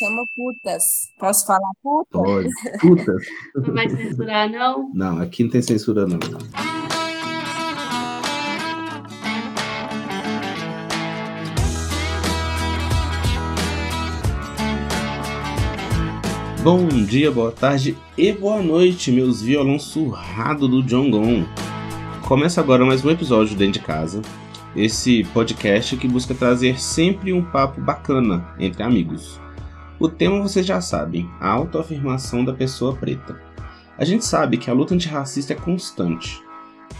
chama putas. Posso falar putas? Pode. Putas. Não vai censurar, não? Não, aqui não tem censura, não. Bom dia, boa tarde e boa noite, meus violão surrado do John Gon. Começa agora mais um episódio dentro de casa. Esse podcast que busca trazer sempre um papo bacana entre amigos. O tema vocês já sabem, a autoafirmação da pessoa preta. A gente sabe que a luta antirracista é constante.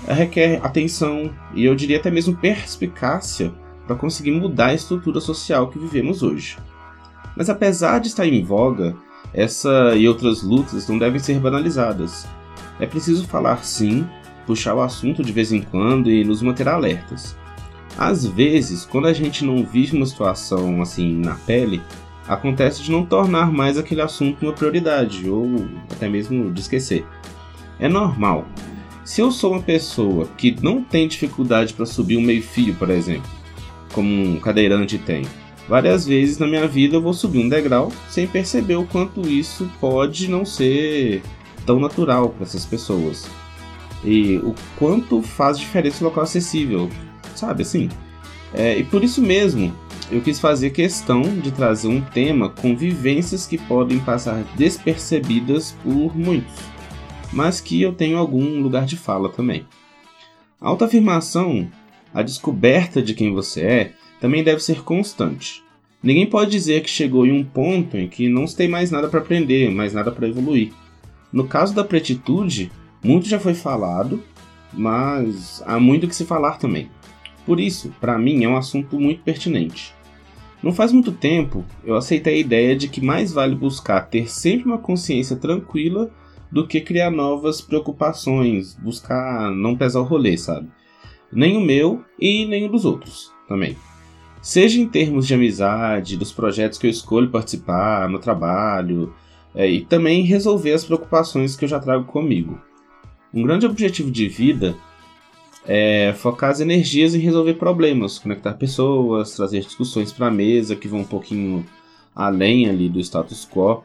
Ela requer atenção e eu diria até mesmo perspicácia para conseguir mudar a estrutura social que vivemos hoje. Mas apesar de estar em voga, essa e outras lutas não devem ser banalizadas. É preciso falar sim, puxar o assunto de vez em quando e nos manter alertas. Às vezes, quando a gente não vive uma situação assim na pele, acontece de não tornar mais aquele assunto uma prioridade ou até mesmo de esquecer. É normal. Se eu sou uma pessoa que não tem dificuldade para subir um meio-fio, por exemplo, como um cadeirante tem, Várias vezes na minha vida eu vou subir um degrau sem perceber o quanto isso pode não ser tão natural para essas pessoas. E o quanto faz diferença o local acessível, sabe assim? É, e por isso mesmo eu quis fazer questão de trazer um tema com vivências que podem passar despercebidas por muitos, mas que eu tenho algum lugar de fala também. A autoafirmação, a descoberta de quem você é, também deve ser constante. Ninguém pode dizer que chegou em um ponto em que não se tem mais nada para aprender, mais nada para evoluir. No caso da pretitude, muito já foi falado, mas há muito que se falar também. Por isso, para mim, é um assunto muito pertinente. Não faz muito tempo eu aceitei a ideia de que mais vale buscar ter sempre uma consciência tranquila do que criar novas preocupações, buscar não pesar o rolê, sabe? Nem o meu e nem o dos outros também. Seja em termos de amizade, dos projetos que eu escolho participar, no trabalho, é, e também resolver as preocupações que eu já trago comigo. Um grande objetivo de vida é focar as energias em resolver problemas, conectar pessoas, trazer discussões para a mesa que vão um pouquinho além ali do status quo.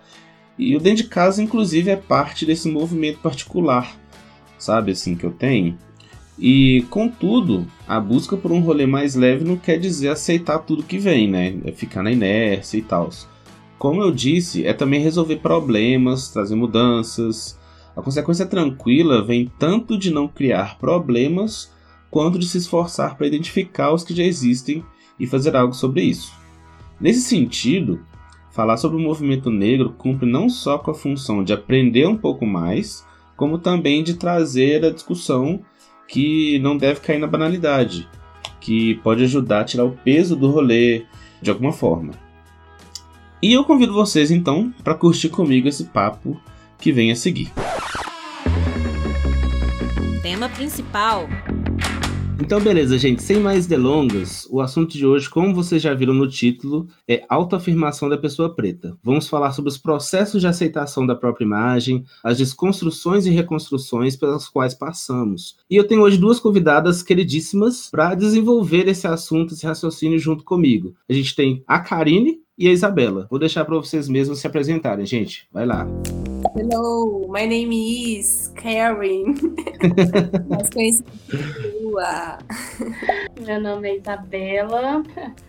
E o dentro de casa, inclusive, é parte desse movimento particular, sabe, assim, que eu tenho, e, contudo, a busca por um rolê mais leve não quer dizer aceitar tudo que vem, né? É ficar na inércia e tal. Como eu disse, é também resolver problemas, trazer mudanças. A consequência tranquila vem tanto de não criar problemas, quanto de se esforçar para identificar os que já existem e fazer algo sobre isso. Nesse sentido, falar sobre o movimento negro cumpre não só com a função de aprender um pouco mais, como também de trazer a discussão que não deve cair na banalidade, que pode ajudar a tirar o peso do rolê de alguma forma. E eu convido vocês então para curtir comigo esse papo que vem a seguir. Principal então, beleza, gente. Sem mais delongas, o assunto de hoje, como vocês já viram no título, é autoafirmação da pessoa preta. Vamos falar sobre os processos de aceitação da própria imagem, as desconstruções e reconstruções pelas quais passamos. E eu tenho hoje duas convidadas queridíssimas para desenvolver esse assunto, esse raciocínio junto comigo. A gente tem a Karine e a Isabela. Vou deixar para vocês mesmos se apresentarem, gente. Vai lá. Hello, my name is Karen. Mais conhecida Meu nome é Isabela.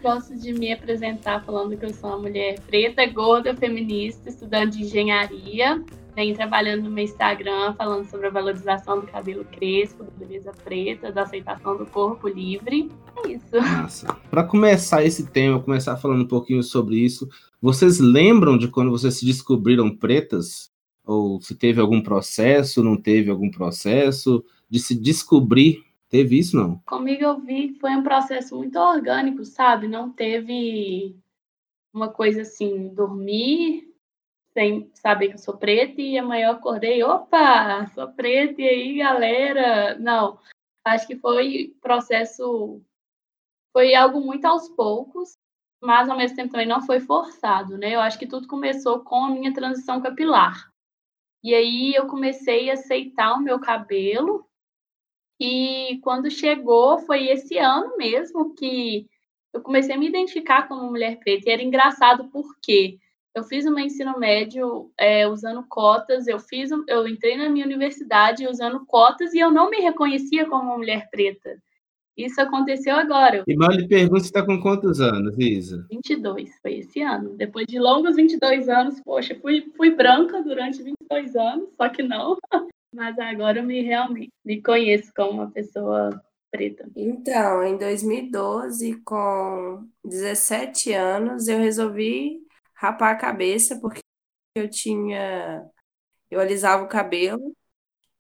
Gosto de me apresentar falando que eu sou uma mulher preta, gorda, feminista, estudante de engenharia. Venho trabalhando no meu Instagram falando sobre a valorização do cabelo crespo, da beleza preta, da aceitação do corpo livre. É isso. Para começar esse tema, começar falando um pouquinho sobre isso, vocês lembram de quando vocês se descobriram pretas? Ou se teve algum processo, não teve algum processo de se descobrir? Teve isso, não? Comigo eu vi que foi um processo muito orgânico, sabe? Não teve uma coisa assim, dormir sem saber que eu sou preta e amanhã eu acordei, opa, sou preta e aí, galera. Não, acho que foi processo, foi algo muito aos poucos, mas ao mesmo tempo também não foi forçado, né? Eu acho que tudo começou com a minha transição capilar. E aí eu comecei a aceitar o meu cabelo. E quando chegou, foi esse ano mesmo que eu comecei a me identificar como mulher preta. E era engraçado porque eu fiz o meu ensino médio é, usando cotas, eu fiz, eu entrei na minha universidade usando cotas e eu não me reconhecia como uma mulher preta. Isso aconteceu agora. E mal lhe pergunta se está com quantos anos, Isa? 22, foi esse ano. Depois de longos 22 anos, poxa, fui, fui branca durante 22 anos, só que não. Mas agora eu me realmente me conheço como uma pessoa preta. Então, em 2012, com 17 anos, eu resolvi rapar a cabeça porque eu tinha eu alisava o cabelo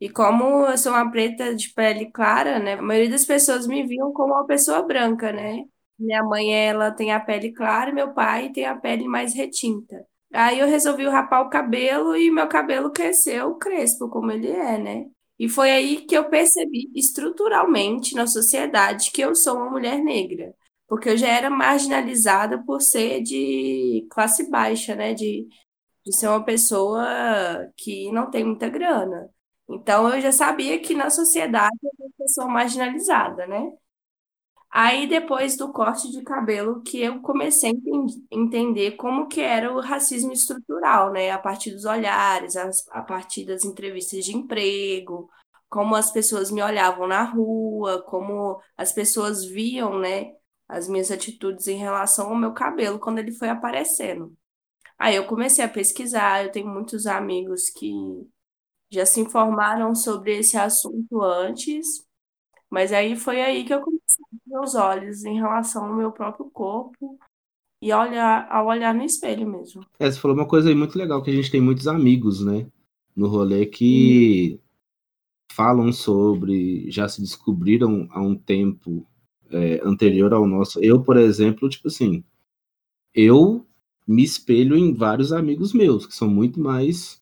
e como eu sou uma preta de pele clara, né? A maioria das pessoas me viam como uma pessoa branca, né? Minha mãe, ela tem a pele clara, meu pai tem a pele mais retinta. Aí eu resolvi rapar o cabelo e meu cabelo cresceu crespo, como ele é, né? E foi aí que eu percebi estruturalmente na sociedade que eu sou uma mulher negra, porque eu já era marginalizada por ser de classe baixa, né? De, de ser uma pessoa que não tem muita grana. Então eu já sabia que na sociedade eu era uma pessoa marginalizada, né? Aí depois do corte de cabelo que eu comecei a entender como que era o racismo estrutural, né? A partir dos olhares, a partir das entrevistas de emprego, como as pessoas me olhavam na rua, como as pessoas viam, né, as minhas atitudes em relação ao meu cabelo quando ele foi aparecendo. Aí eu comecei a pesquisar, eu tenho muitos amigos que já se informaram sobre esse assunto antes, mas aí foi aí que eu comecei a abrir os olhos em relação ao meu próprio corpo e olhar, ao olhar no espelho mesmo. É, você falou uma coisa aí muito legal, que a gente tem muitos amigos, né, no rolê que hum. falam sobre, já se descobriram há um tempo é, anterior ao nosso. Eu, por exemplo, tipo assim, eu me espelho em vários amigos meus, que são muito mais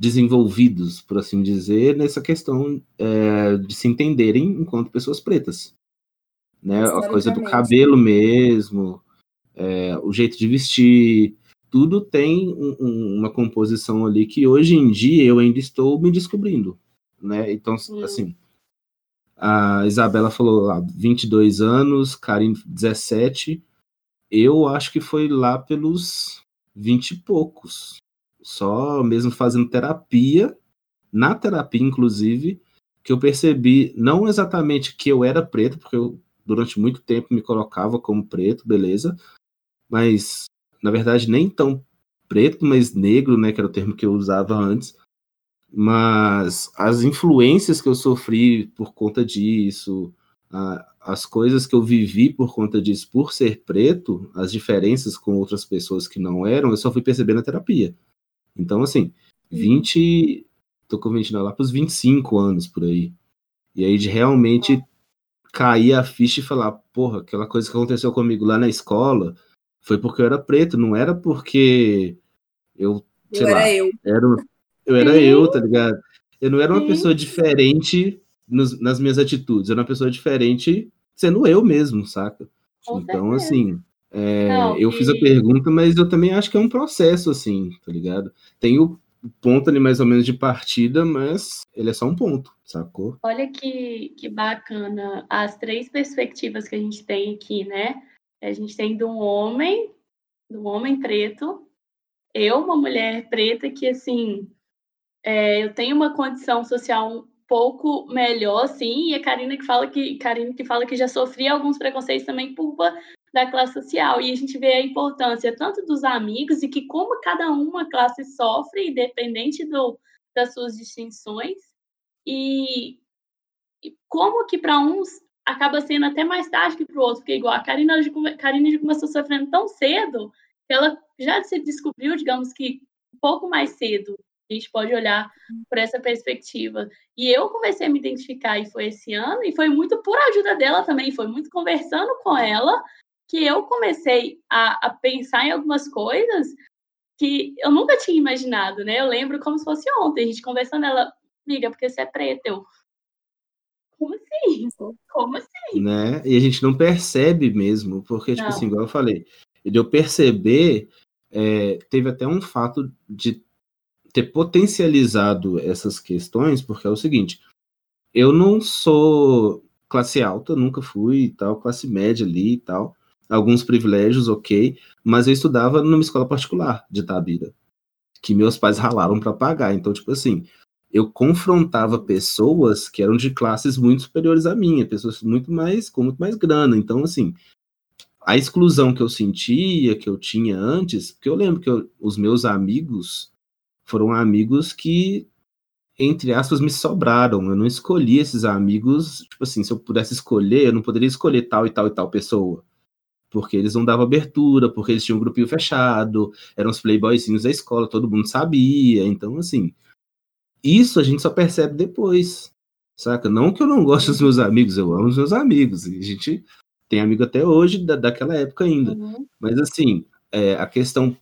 desenvolvidos, por assim dizer, nessa questão é, de se entenderem enquanto pessoas pretas. Né? A coisa do cabelo mesmo, é, o jeito de vestir, tudo tem um, um, uma composição ali que hoje em dia eu ainda estou me descobrindo. Né? Então, hum. assim, a Isabela falou lá, 22 anos, Karine 17. Eu acho que foi lá pelos 20 e poucos só mesmo fazendo terapia, na terapia, inclusive, que eu percebi não exatamente que eu era preto, porque eu durante muito tempo me colocava como preto, beleza, mas na verdade nem tão preto, mas negro, né, que era o termo que eu usava antes. Mas as influências que eu sofri por conta disso, a, as coisas que eu vivi por conta disso, por ser preto, as diferenças com outras pessoas que não eram, eu só fui perceber na terapia. Então, assim, 20. Tô com 20, não, lá pros 25 anos por aí. E aí de realmente cair a ficha e falar, porra, aquela coisa que aconteceu comigo lá na escola foi porque eu era preto, não era porque eu, sei eu lá, era eu. Era, eu era eu, tá ligado? Eu não era uma pessoa diferente nos, nas minhas atitudes, eu era uma pessoa diferente sendo eu mesmo, saca? Com então, certeza. assim, é, eu fiz a pergunta, mas eu também acho que é um processo, assim, tá ligado? Tem o ponto ali mais ou menos de partida, mas ele é só um ponto, sacou? Olha que, que bacana as três perspectivas que a gente tem aqui, né? A gente tem de um homem, do um homem preto, eu, uma mulher preta, que assim, é, eu tenho uma condição social um pouco melhor, sim, e a Karina que fala que Karina que fala que já sofria alguns preconceitos também por da classe social. E a gente vê a importância tanto dos amigos e que como cada uma classe sofre, independente do, das suas distinções, e, e como que para uns acaba sendo até mais tarde que para o outro, porque igual a Karina, a Karina já começou sofrendo tão cedo que ela já se descobriu, digamos que um pouco mais cedo. A gente pode olhar por essa perspectiva. E eu comecei a me identificar, e foi esse ano, e foi muito por ajuda dela também, foi muito conversando com ela, que eu comecei a, a pensar em algumas coisas que eu nunca tinha imaginado, né? Eu lembro como se fosse ontem, a gente conversando, ela, amiga, porque você é preta, eu... Como assim? Como assim? Né? E a gente não percebe mesmo, porque, tipo não. assim, igual eu falei, de eu perceber, é, teve até um fato de ter potencializado essas questões, porque é o seguinte, eu não sou classe alta, nunca fui e tal, classe média ali e tal, alguns privilégios, ok, mas eu estudava numa escola particular de Tabira, que meus pais ralaram para pagar. Então, tipo assim, eu confrontava pessoas que eram de classes muito superiores à minha, pessoas muito mais com muito mais grana. Então, assim, a exclusão que eu sentia, que eu tinha antes, porque eu lembro que eu, os meus amigos foram amigos que, entre aspas, me sobraram. Eu não escolhi esses amigos, tipo assim, se eu pudesse escolher, eu não poderia escolher tal e tal e tal pessoa. Porque eles não davam abertura, porque eles tinham um grupinho fechado, eram os playboyzinhos da escola, todo mundo sabia. Então, assim, isso a gente só percebe depois, saca? Não que eu não goste dos meus amigos, eu amo os meus amigos. A gente tem amigo até hoje, da, daquela época ainda. Uhum. Mas, assim, é, a questão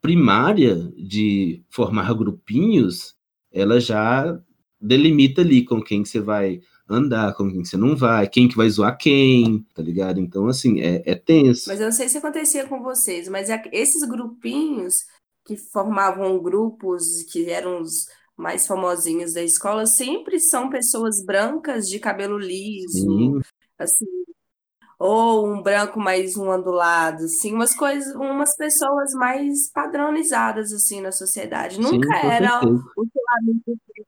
primária de formar grupinhos, ela já delimita ali com quem você vai andar, com quem você não vai, quem que vai zoar quem, tá ligado? Então, assim, é, é tenso. Mas eu não sei se acontecia com vocês, mas é esses grupinhos que formavam grupos que eram os mais famosinhos da escola sempre são pessoas brancas de cabelo liso, Sim. assim, ou um branco mais um ondulado, assim, umas coisas, umas pessoas mais padronizadas assim na sociedade. Nunca era o,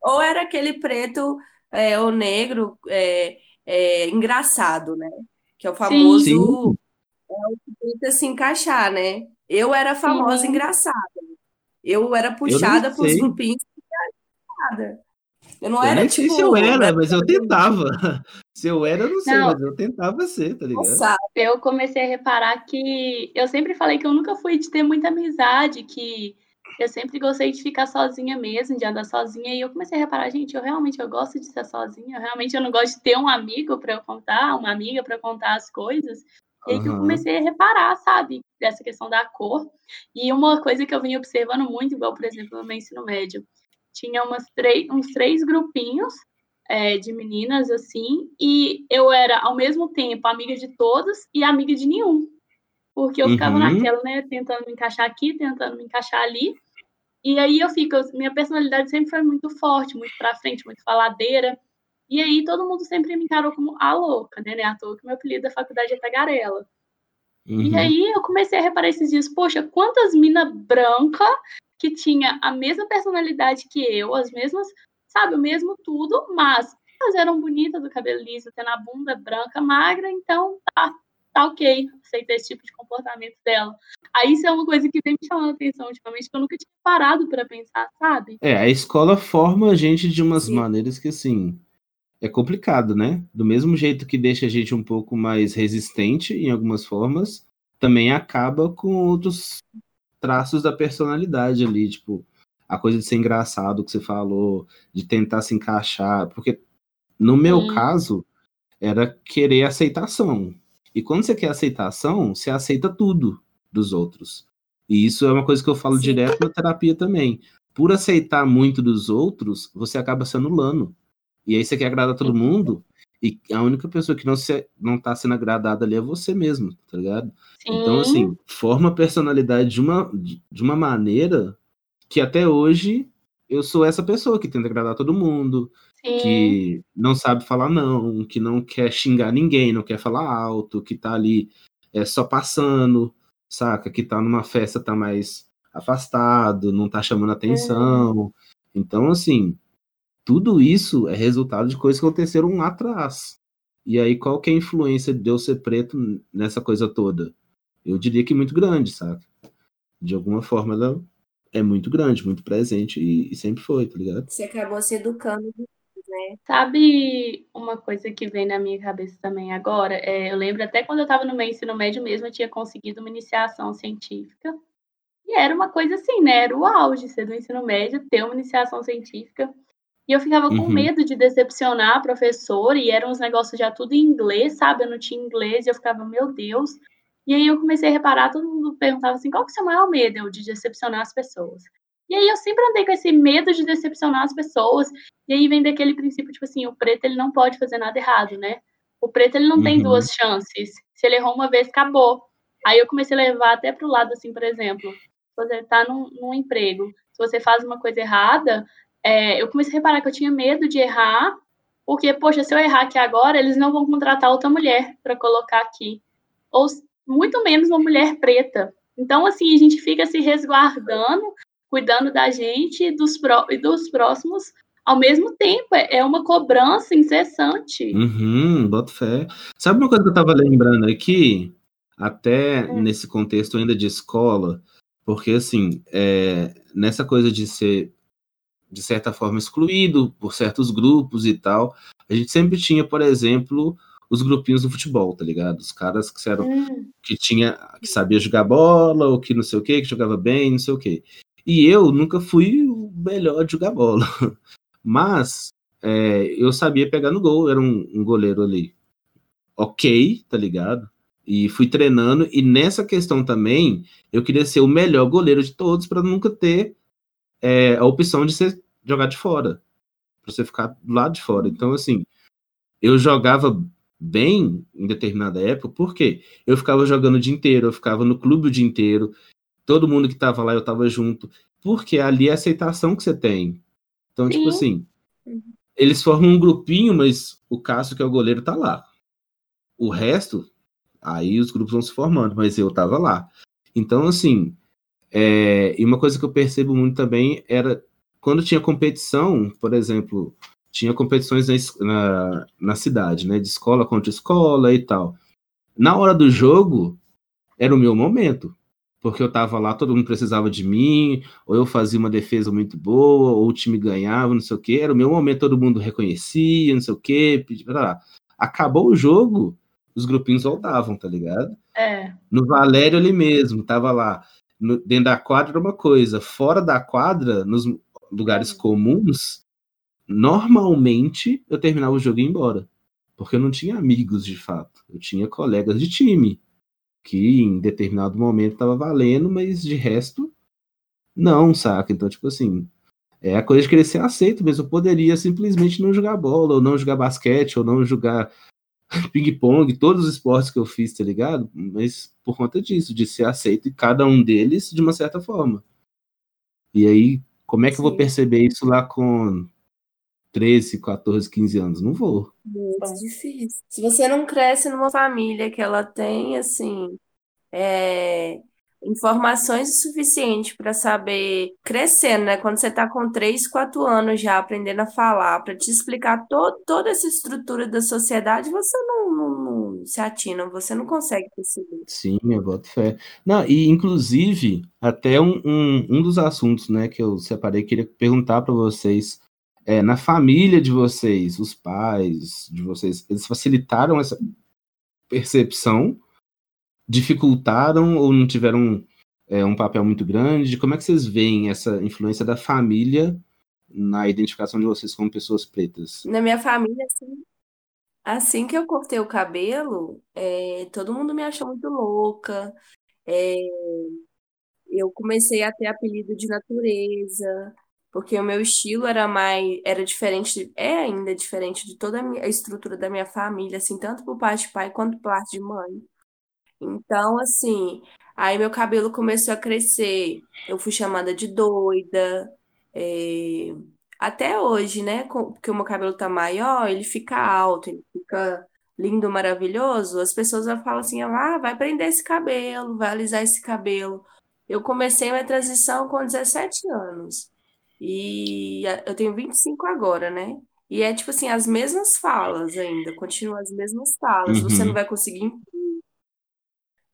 ou era aquele preto é, ou negro é, é, engraçado, né? Que é o famoso sim, sim. É o que tenta se encaixar, né? Eu era famosa engraçada. Eu era puxada por grupinhos nada. Eu não eu era, nem tipo, sei se eu era, mas eu tentava. Se eu era, eu não sei, não. mas eu tentava ser, tá ligado? Nossa, eu comecei a reparar que eu sempre falei que eu nunca fui de ter muita amizade, que eu sempre gostei de ficar sozinha mesmo, de andar sozinha, e eu comecei a reparar, gente, eu realmente eu gosto de ser sozinha, eu realmente eu não gosto de ter um amigo para eu contar, uma amiga para contar as coisas. E aí que eu comecei a reparar, sabe, dessa questão da cor. E uma coisa que eu vim observando muito, igual, por exemplo, no meu ensino médio, tinha umas três, uns três grupinhos é, de meninas, assim, e eu era, ao mesmo tempo, amiga de todas e amiga de nenhum. Porque eu uhum. ficava naquela, né, tentando me encaixar aqui, tentando me encaixar ali. E aí eu fico, minha personalidade sempre foi muito forte, muito pra frente, muito faladeira. E aí todo mundo sempre me encarou como a louca, né? né à toa que meu apelido da faculdade é tagarela. Uhum. E aí eu comecei a reparar esses dias, poxa, quantas mina branca que tinha a mesma personalidade que eu, as mesmas, sabe, o mesmo tudo, mas elas eram bonitas, do cabelo liso, tendo a bunda branca, magra, então tá, tá ok, aceita esse tipo de comportamento dela. Aí isso é uma coisa que vem me chamando a atenção ultimamente, que eu nunca tinha parado para pensar, sabe? É, a escola forma a gente de umas Sim. maneiras que, assim, é complicado, né? Do mesmo jeito que deixa a gente um pouco mais resistente em algumas formas, também acaba com outros traços da personalidade ali, tipo, a coisa de ser engraçado que você falou, de tentar se encaixar, porque no meu hum. caso era querer aceitação. E quando você quer aceitação, você aceita tudo dos outros. E isso é uma coisa que eu falo Sim. direto na terapia também. Por aceitar muito dos outros, você acaba se anulando. E aí você quer agradar todo mundo, e a única pessoa que não, se, não tá sendo agradada ali é você mesmo, tá ligado? Sim. Então, assim, forma a personalidade de uma, de uma maneira que até hoje eu sou essa pessoa que tenta agradar todo mundo, Sim. que não sabe falar não, que não quer xingar ninguém, não quer falar alto, que tá ali é, só passando, saca? Que tá numa festa, tá mais afastado, não tá chamando atenção. Uhum. Então, assim, tudo isso é resultado de coisas que aconteceram lá atrás. E aí, qual que é a influência de eu ser preto nessa coisa toda? Eu diria que muito grande, sabe? De alguma forma, ela é muito grande, muito presente e, e sempre foi, tá ligado? Você acabou se educando né? Sabe uma coisa que vem na minha cabeça também agora? É, eu lembro até quando eu estava no meu ensino médio mesmo, eu tinha conseguido uma iniciação científica. E era uma coisa assim, né? Era o auge ser do ensino médio, ter uma iniciação científica. E eu ficava com uhum. medo de decepcionar a professora, e eram uns negócios já tudo em inglês, sabe? Eu não tinha inglês, e eu ficava, meu Deus. E aí eu comecei a reparar, todo mundo perguntava assim, qual que é o seu maior medo? Eu, de decepcionar as pessoas. E aí eu sempre andei com esse medo de decepcionar as pessoas, e aí vem daquele princípio, tipo assim, o preto ele não pode fazer nada errado, né? O preto ele não uhum. tem duas chances. Se ele errou uma vez, acabou. Aí eu comecei a levar até para o lado, assim, por exemplo, você está num, num emprego, se você faz uma coisa errada, é, eu comecei a reparar que eu tinha medo de errar, porque, poxa, se eu errar aqui agora, eles não vão contratar outra mulher para colocar aqui. Ou, muito menos uma mulher preta. Então, assim, a gente fica se resguardando, cuidando da gente e dos, pró e dos próximos ao mesmo tempo. É, é uma cobrança incessante. Uhum, boto fé. Sabe uma coisa que eu tava lembrando aqui? Até hum. nesse contexto ainda de escola, porque assim, é, nessa coisa de ser de certa forma excluído por certos grupos e tal, a gente sempre tinha, por exemplo, os grupinhos do futebol, tá ligado? Os caras que eram hum. que tinha que sabia jogar bola ou que não sei o que, que jogava bem, não sei o que. E eu nunca fui o melhor de jogar bola, mas é, eu sabia pegar no gol, era um, um goleiro ali, ok, tá ligado? E fui treinando, e nessa questão também, eu queria ser o melhor goleiro de todos para nunca ter é, a opção de ser jogar de fora, para você ficar do lado de fora. Então, assim, eu jogava bem em determinada época, porque eu ficava jogando o dia inteiro, eu ficava no clube o dia inteiro, todo mundo que tava lá eu tava junto, porque ali é a aceitação que você tem. Então, tipo Sim. tipo assim, eles formam um grupinho, mas o Cássio, que é o goleiro, tá lá. O resto Aí os grupos vão se formando, mas eu tava lá. Então, assim, é, e uma coisa que eu percebo muito também era quando tinha competição, por exemplo, tinha competições na, na, na, cidade, né? De escola contra escola e tal. Na hora do jogo, era o meu momento. Porque eu tava lá, todo mundo precisava de mim, ou eu fazia uma defesa muito boa, ou o time ganhava, não sei o quê. Era o meu momento, todo mundo reconhecia, não sei o quê. Acabou o jogo, os grupinhos voltavam, tá ligado? É. No Valério ali mesmo, tava lá. No, dentro da quadra era uma coisa, fora da quadra, nos lugares comuns, normalmente eu terminava o jogo e ia embora. Porque eu não tinha amigos de fato. Eu tinha colegas de time. Que em determinado momento tava valendo, mas de resto, não, saca? Então, tipo assim, é a coisa de querer ser aceito mesmo. Eu poderia simplesmente não jogar bola, ou não jogar basquete, ou não jogar ping-pong, todos os esportes que eu fiz, tá ligado? Mas por conta disso, de ser aceito em cada um deles de uma certa forma. E aí, como é que Sim. eu vou perceber isso lá com 13, 14, 15 anos? Não vou. Muito difícil. Se você não cresce numa família que ela tem, assim, é, informações suficientes para saber crescendo, né? Quando você está com 3, 4 anos já aprendendo a falar, para te explicar to toda essa estrutura da sociedade, você não, não, não, se atina, você não consegue perceber. Sim, eu boto fé. Não, e inclusive, até um, um, um dos assuntos né, que eu separei, queria perguntar para vocês. É, na família de vocês, os pais de vocês, eles facilitaram essa percepção dificultaram ou não tiveram é, um papel muito grande? Como é que vocês veem essa influência da família na identificação de vocês como pessoas pretas? Na minha família, assim, assim que eu cortei o cabelo, é, todo mundo me achou muito louca. É, eu comecei a ter apelido de natureza, porque o meu estilo era mais, era diferente, é ainda diferente de toda a, minha, a estrutura da minha família, assim, tanto por parte de pai quanto por parte de mãe. Então, assim, aí meu cabelo começou a crescer. Eu fui chamada de doida. é, Até hoje, né? Porque o meu cabelo tá maior, ele fica alto, ele fica lindo, maravilhoso. As pessoas vão falar assim: ah, vai prender esse cabelo, vai alisar esse cabelo. Eu comecei minha transição com 17 anos. E eu tenho 25 agora, né? E é tipo assim, as mesmas falas ainda, continuam as mesmas falas. Você não uhum. vai conseguir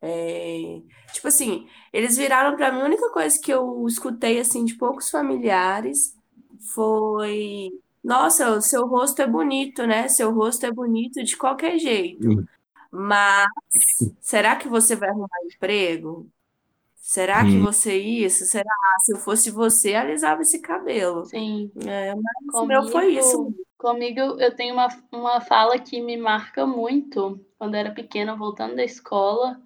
é, tipo assim, eles viraram para mim, a única coisa que eu escutei assim de poucos familiares foi: Nossa, o seu rosto é bonito, né? Seu rosto é bonito de qualquer jeito. Hum. Mas será que você vai arrumar emprego? Será que hum. você isso? Será? Se eu fosse você, alisava esse cabelo. Sim. É, mas comigo, meu foi isso. Comigo, eu tenho uma, uma fala que me marca muito. Quando eu era pequena, voltando da escola,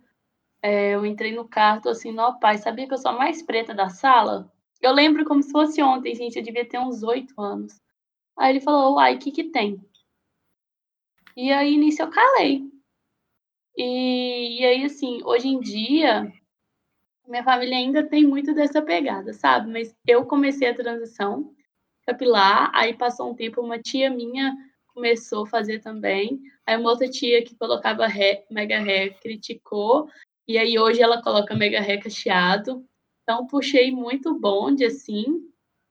é, eu entrei no carro, tô assim, ó pai, sabia que eu sou a mais preta da sala? Eu lembro como se fosse ontem, gente, eu devia ter uns oito anos. Aí ele falou, uai, o que que tem? E aí, nisso, eu calei. E, e aí, assim, hoje em dia, minha família ainda tem muito dessa pegada, sabe? Mas eu comecei a transição capilar, aí passou um tempo, uma tia minha começou a fazer também. Aí uma outra tia que colocava ré, mega ré criticou. E aí hoje ela coloca mega ré cacheado. Então puxei muito bonde, assim.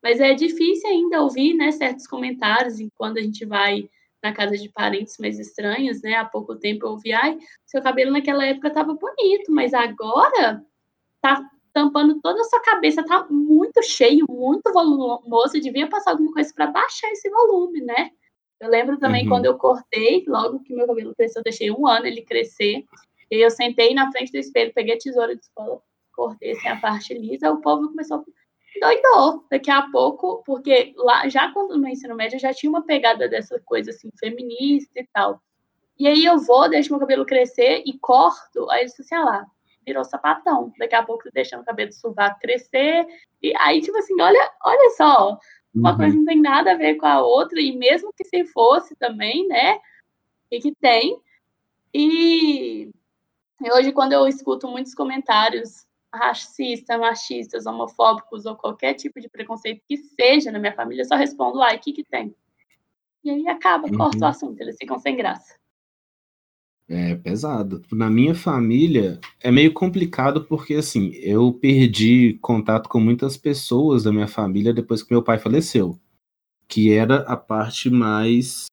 Mas é difícil ainda ouvir, né, certos comentários e quando a gente vai na casa de parentes mais estranhos, né? Há pouco tempo eu ouvi, ai, seu cabelo naquela época tava bonito, mas agora tá tampando toda a sua cabeça, tá muito cheio, muito volumoso, devia passar alguma coisa para baixar esse volume, né? Eu lembro também uhum. quando eu cortei, logo que meu cabelo cresceu, eu deixei um ano ele crescer, e eu sentei na frente do espelho, peguei a tesoura de escola, cortei assim, a parte lisa, o povo começou doidou daqui a pouco, porque lá já quando no ensino médio já tinha uma pegada dessa coisa assim feminista e tal. E aí eu vou, deixo meu cabelo crescer e corto, aí isso assim, ah lá, virou sapatão. Daqui a pouco deixando o cabelo do sovaco crescer. E aí, tipo assim, olha, olha só, uma uhum. coisa não tem nada a ver com a outra, e mesmo que se fosse também, né? E que tem. E hoje, quando eu escuto muitos comentários racistas, machistas, homofóbicos ou qualquer tipo de preconceito que seja na minha família, eu só respondo, ai, o que que tem? E aí acaba, uhum. corta o assunto, eles ficam sem graça. É pesado. Na minha família é meio complicado porque assim, eu perdi contato com muitas pessoas da minha família depois que meu pai faleceu, que era a parte mais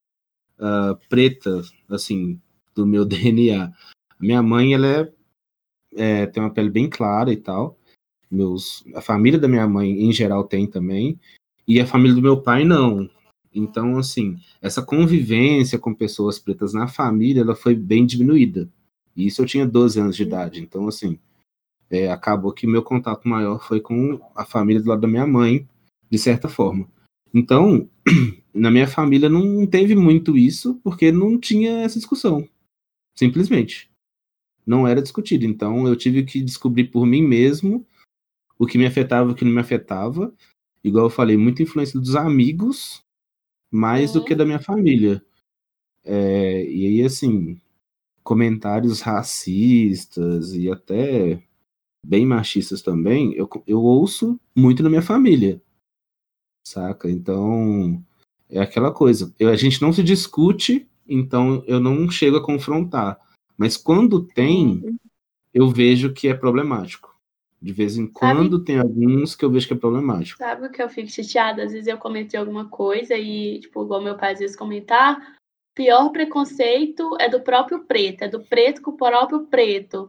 uh, preta, assim, do meu DNA. Minha mãe, ela é é, tem uma pele bem clara e tal. Meus, a família da minha mãe, em geral, tem também. E a família do meu pai, não. Então, assim, essa convivência com pessoas pretas na família, ela foi bem diminuída. E isso eu tinha 12 anos de idade. Então, assim, é, acabou que meu contato maior foi com a família do lado da minha mãe, de certa forma. Então, na minha família não teve muito isso, porque não tinha essa discussão. Simplesmente não era discutido. Então eu tive que descobrir por mim mesmo o que me afetava e o que não me afetava. Igual eu falei, muita influência dos amigos, mais do que da minha família. É, e aí, assim, comentários racistas e até bem machistas também, eu, eu ouço muito na minha família, saca? Então, é aquela coisa. Eu, a gente não se discute, então eu não chego a confrontar. Mas quando tem, uhum. eu vejo que é problemático. De vez em quando Sabe? tem alguns que eu vejo que é problemático. Sabe o que eu fico chateada? Às vezes eu comentei alguma coisa e, tipo, igual meu pai às vezes comentar, pior preconceito é do próprio preto, é do preto com o próprio preto.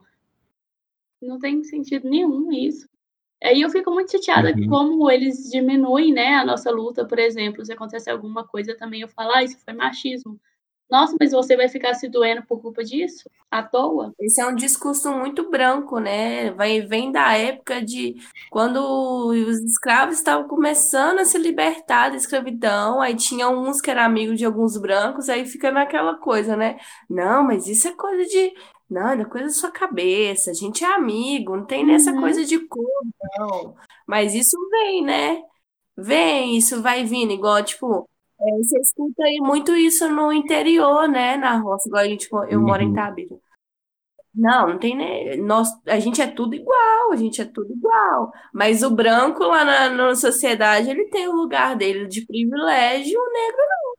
Não tem sentido nenhum isso. Aí eu fico muito chateada uhum. como eles diminuem, né, a nossa luta, por exemplo, se acontecer alguma coisa também eu falo, ah, isso foi machismo. Nossa, mas você vai ficar se doendo por culpa disso? À toa? Esse é um discurso muito branco, né? Vai, vem da época de quando os escravos estavam começando a se libertar da escravidão, aí tinha uns que eram amigos de alguns brancos, aí fica naquela coisa, né? Não, mas isso é coisa de. Não, é coisa da sua cabeça, a gente é amigo, não tem nessa uhum. coisa de cor, não. Mas isso vem, né? Vem, isso vai vindo, igual, tipo, é, você escuta aí muito isso no interior, né? Na roça, igual a gente, eu moro em uhum. Tabira. Não, não tem nem. Nós, a gente é tudo igual, a gente é tudo igual. Mas o branco lá na, na sociedade, ele tem o lugar dele de privilégio, o negro não.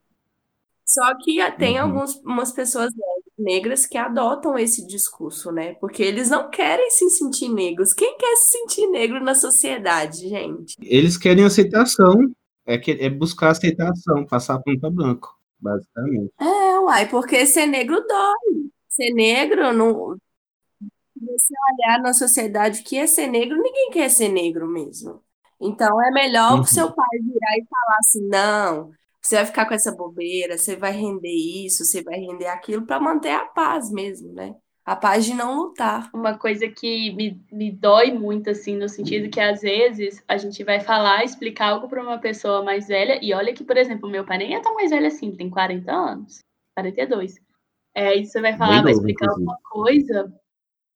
Só que tem uhum. algumas pessoas negras que adotam esse discurso, né? Porque eles não querem se sentir negros. Quem quer se sentir negro na sociedade, gente? Eles querem aceitação é, que, é buscar aceitação, passar ponta branco, basicamente. É, uai, porque ser negro dói. Ser negro, não... se você olhar na sociedade que é ser negro, ninguém quer ser negro mesmo. Então é melhor uhum. o seu pai virar e falar assim: não, você vai ficar com essa bobeira, você vai render isso, você vai render aquilo, para manter a paz mesmo, né? A paz de não lutar. Uma coisa que me, me dói muito, assim, no sentido que às vezes a gente vai falar, explicar algo para uma pessoa mais velha, e olha que, por exemplo, meu pai nem é tão mais velho assim, tem 40 anos, 42. É, e você vai falar, vai explicar alguma coisa,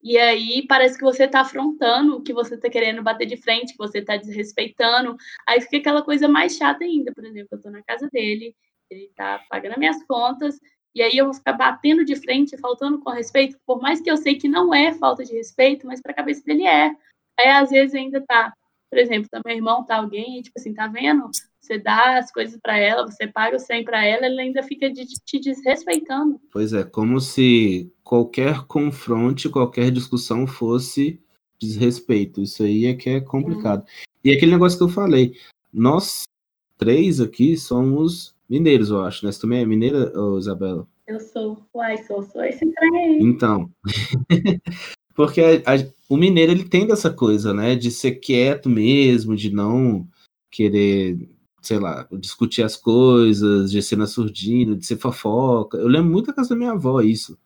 e aí parece que você está afrontando, que você está querendo bater de frente, que você está desrespeitando. Aí fica aquela coisa mais chata ainda. Por exemplo, eu estou na casa dele, ele está pagando minhas contas, e aí eu vou ficar batendo de frente, faltando com respeito, por mais que eu sei que não é falta de respeito, mas para a cabeça dele é. Aí às vezes ainda tá, por exemplo, tá meu irmão, tá alguém, e, tipo assim, tá vendo? Você dá as coisas para ela, você paga o 100 para ela, ela ainda fica de, te desrespeitando. Pois é, como se qualquer confronte, qualquer discussão fosse desrespeito. Isso aí é que é complicado. E aquele negócio que eu falei, nós três aqui somos mineiros, eu acho, né? Você também é mineira, Isabela? Eu sou. Uai, sou, sou esse trem. Então. Porque a, a, o mineiro ele tem dessa coisa, né? De ser quieto mesmo, de não querer, sei lá, discutir as coisas, de ser na surdina, de ser fofoca. Eu lembro muito da casa da minha avó isso.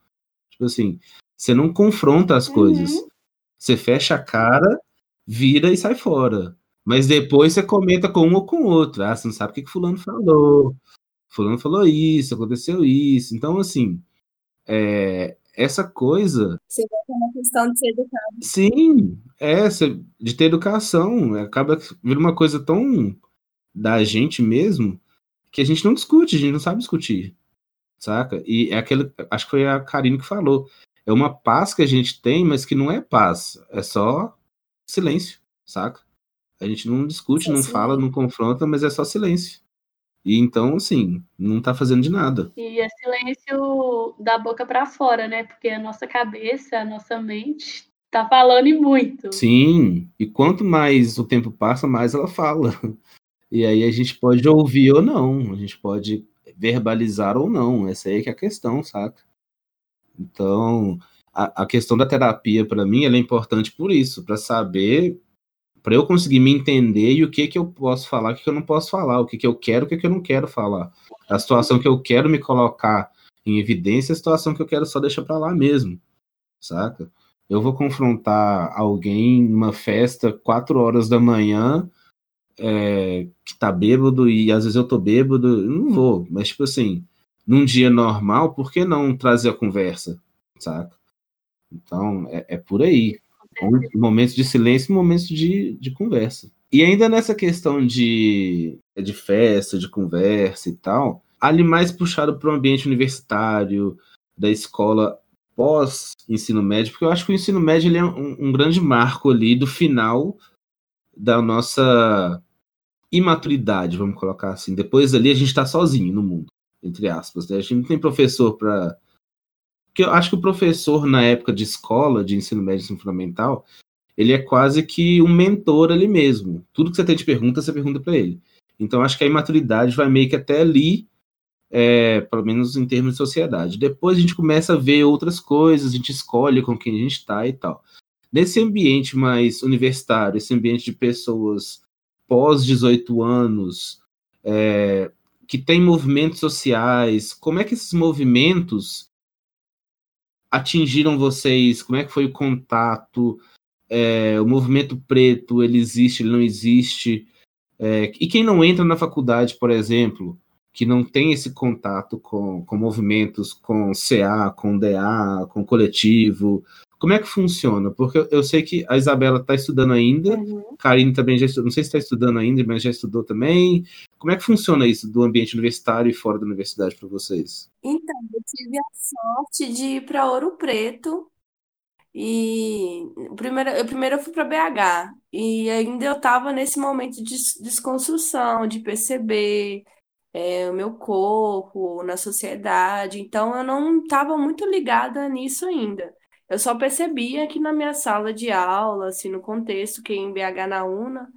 Tipo assim, você não confronta as coisas. Uhum. Você fecha a cara, vira e sai fora. Mas depois você comenta com um ou com o outro. Ah, você não sabe o que, que fulano falou. Fulano falou isso, aconteceu isso. Então, assim, é, essa coisa. Você vai ter uma questão de ser educado. Sim, é, de ter educação. Acaba vir uma coisa tão da gente mesmo que a gente não discute, a gente não sabe discutir. Saca? E é aquele. Acho que foi a Karine que falou. É uma paz que a gente tem, mas que não é paz. É só silêncio, saca? A gente não discute, não fala, não confronta, mas é só silêncio. E então, assim, não tá fazendo de nada. E é silêncio da boca para fora, né? Porque a nossa cabeça, a nossa mente tá falando e muito. Sim, e quanto mais o tempo passa, mais ela fala. E aí a gente pode ouvir ou não, a gente pode verbalizar ou não. Essa aí é que é a questão, saca? Então, a, a questão da terapia, para mim, ela é importante por isso, para saber para eu conseguir me entender e o que que eu posso falar, o que, que eu não posso falar, o que que eu quero, o que que eu não quero falar. A situação que eu quero me colocar em evidência, a situação que eu quero só deixar para lá mesmo, saca? Eu vou confrontar alguém numa festa quatro horas da manhã é, que tá bêbado e às vezes eu tô bêbado, eu não vou, mas tipo assim, num dia normal, por que não trazer a conversa, saca? Então, é, é por aí. Momentos de silêncio e momentos de, de conversa. E ainda nessa questão de, de festa, de conversa e tal, ali mais puxado para o ambiente universitário, da escola pós-ensino médio, porque eu acho que o ensino médio ele é um, um grande marco ali do final da nossa imaturidade, vamos colocar assim. Depois ali a gente está sozinho no mundo, entre aspas. Né? A gente não tem professor para porque eu acho que o professor, na época de escola, de ensino médio e ensino fundamental, ele é quase que um mentor ali mesmo. Tudo que você tem de pergunta, você pergunta para ele. Então, acho que a imaturidade vai meio que até ali, é, pelo menos em termos de sociedade. Depois a gente começa a ver outras coisas, a gente escolhe com quem a gente está e tal. Nesse ambiente mais universitário, esse ambiente de pessoas pós 18 anos, é, que tem movimentos sociais, como é que esses movimentos atingiram vocês? Como é que foi o contato? É, o movimento preto, ele existe, ele não existe? É, e quem não entra na faculdade, por exemplo, que não tem esse contato com, com movimentos, com CA, com DA, com coletivo, como é que funciona? Porque eu sei que a Isabela está estudando ainda, uhum. Karine também já estudou, não sei se está estudando ainda, mas já estudou também. Como é que funciona isso do ambiente universitário e fora da universidade para vocês? Então, eu tive a sorte de ir para Ouro Preto e primeiro, eu primeiro eu fui para BH e ainda eu estava nesse momento de desconstrução, de perceber é, o meu corpo na sociedade. Então eu não estava muito ligada nisso ainda. Eu só percebia que na minha sala de aula, assim, no contexto, que em BH na UNA,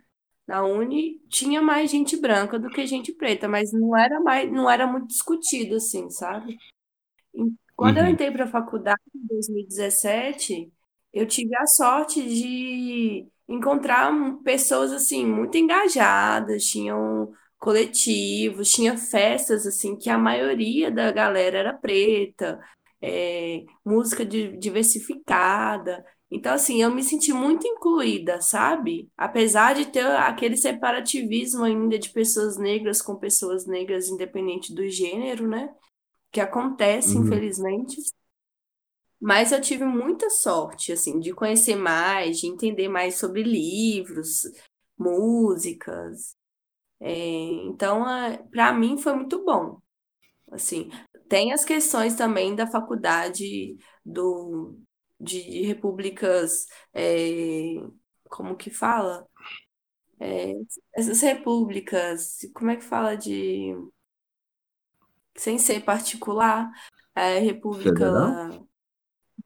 na Uni, tinha mais gente branca do que gente preta, mas não era mais, não era muito discutido, assim, sabe? Quando eu Uhum. entrei para a faculdade em 2017, eu tive a sorte de encontrar pessoas assim muito engajadas, tinham coletivos, tinha festas assim que a maioria da galera era preta, é, música diversificada. Então, assim, eu me senti muito incluída, sabe? Apesar de ter aquele separativismo ainda de pessoas negras com pessoas negras, independente do gênero, né? Que acontece, Uhum. infelizmente. Mas eu tive muita sorte, assim, de conhecer mais, de entender mais sobre livros, músicas. É, então, para mim foi muito bom. Assim, tem as questões também da faculdade do, de, repúblicas, é, como que fala? É, essas repúblicas, como é que fala de. Sem ser particular, é, república Federal?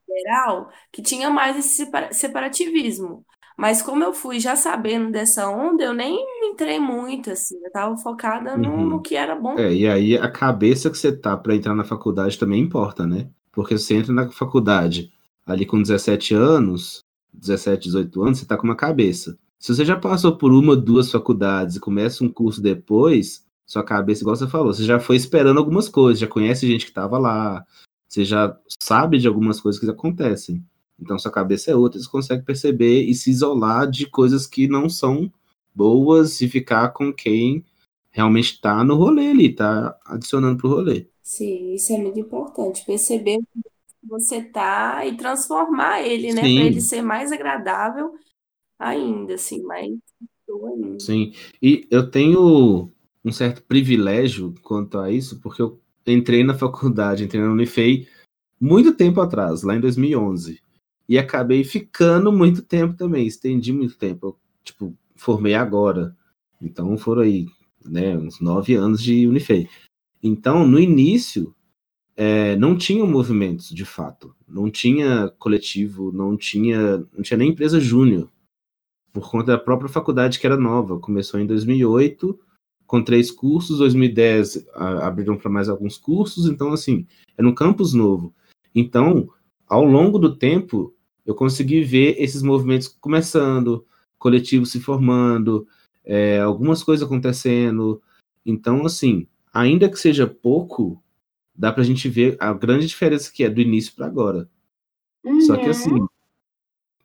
federal, que tinha mais esse separa- separativismo. Mas como eu fui já sabendo dessa onda, eu nem entrei muito, assim, eu tava focada no, no Uhum. que era bom. É, e aí a cabeça que você tá para entrar na faculdade também importa, né? Porque você entra na faculdade ali com 17 anos, 17, 18 anos, você tá com uma cabeça. Se você já passou por uma, duas faculdades e começa um curso depois, sua cabeça, igual você falou, você já foi esperando algumas coisas, já conhece gente que tava lá, você já sabe de algumas coisas que acontecem. Então sua cabeça é outra, você consegue perceber e se isolar de coisas que não são boas e ficar com quem realmente tá no rolê ali, tá adicionando pro rolê. Sim, isso é muito importante. Perceber o que você tá e transformar ele, né, para Sim. ele ser mais agradável ainda, assim, mais. Sim, e eu tenho um certo privilégio quanto a isso, porque eu entrei na faculdade, entrei na Unifei muito tempo atrás, lá em 2011, e acabei ficando muito tempo também, estendi muito tempo. Eu, tipo, formei agora, então foram aí, né, uns nove anos de Unifei. Então, no início, é, não tinham movimentos, de fato. Não tinha coletivo, não tinha, não tinha nem empresa júnior por conta da própria faculdade que era nova. Começou em 2008, com três cursos, 2010 a, abriram para mais alguns cursos, então assim, era um campus novo. Então, ao longo do tempo, eu consegui ver esses movimentos começando, coletivos se formando, é, algumas coisas acontecendo. Então, assim, ainda que seja pouco, dá pra gente ver a grande diferença que é do início para agora. Só que Uhum. assim,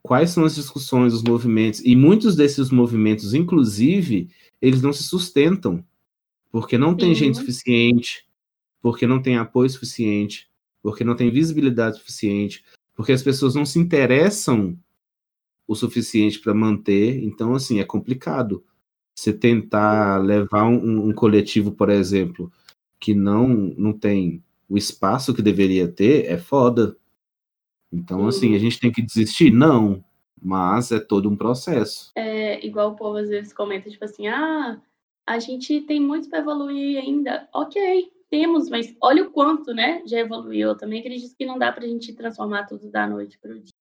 quais são as discussões, os movimentos, e muitos desses movimentos, inclusive, eles não se sustentam, porque não tem Sim. gente suficiente, porque não tem apoio suficiente, porque não tem visibilidade suficiente, porque as pessoas não se interessam o suficiente para manter, então assim, é complicado. Você tentar levar um, um coletivo, por exemplo, que não, não tem o espaço que deveria ter, é foda. Então, assim, a Uhum. gente tem que desistir? Não. Mas é todo um processo. É igual o povo às vezes comenta, tipo assim, ah, a gente tem muito para evoluir ainda. Ok, temos, mas olha o quanto, né, já evoluiu. Eu também acredito que não dá pra gente transformar tudo da noite pro dia.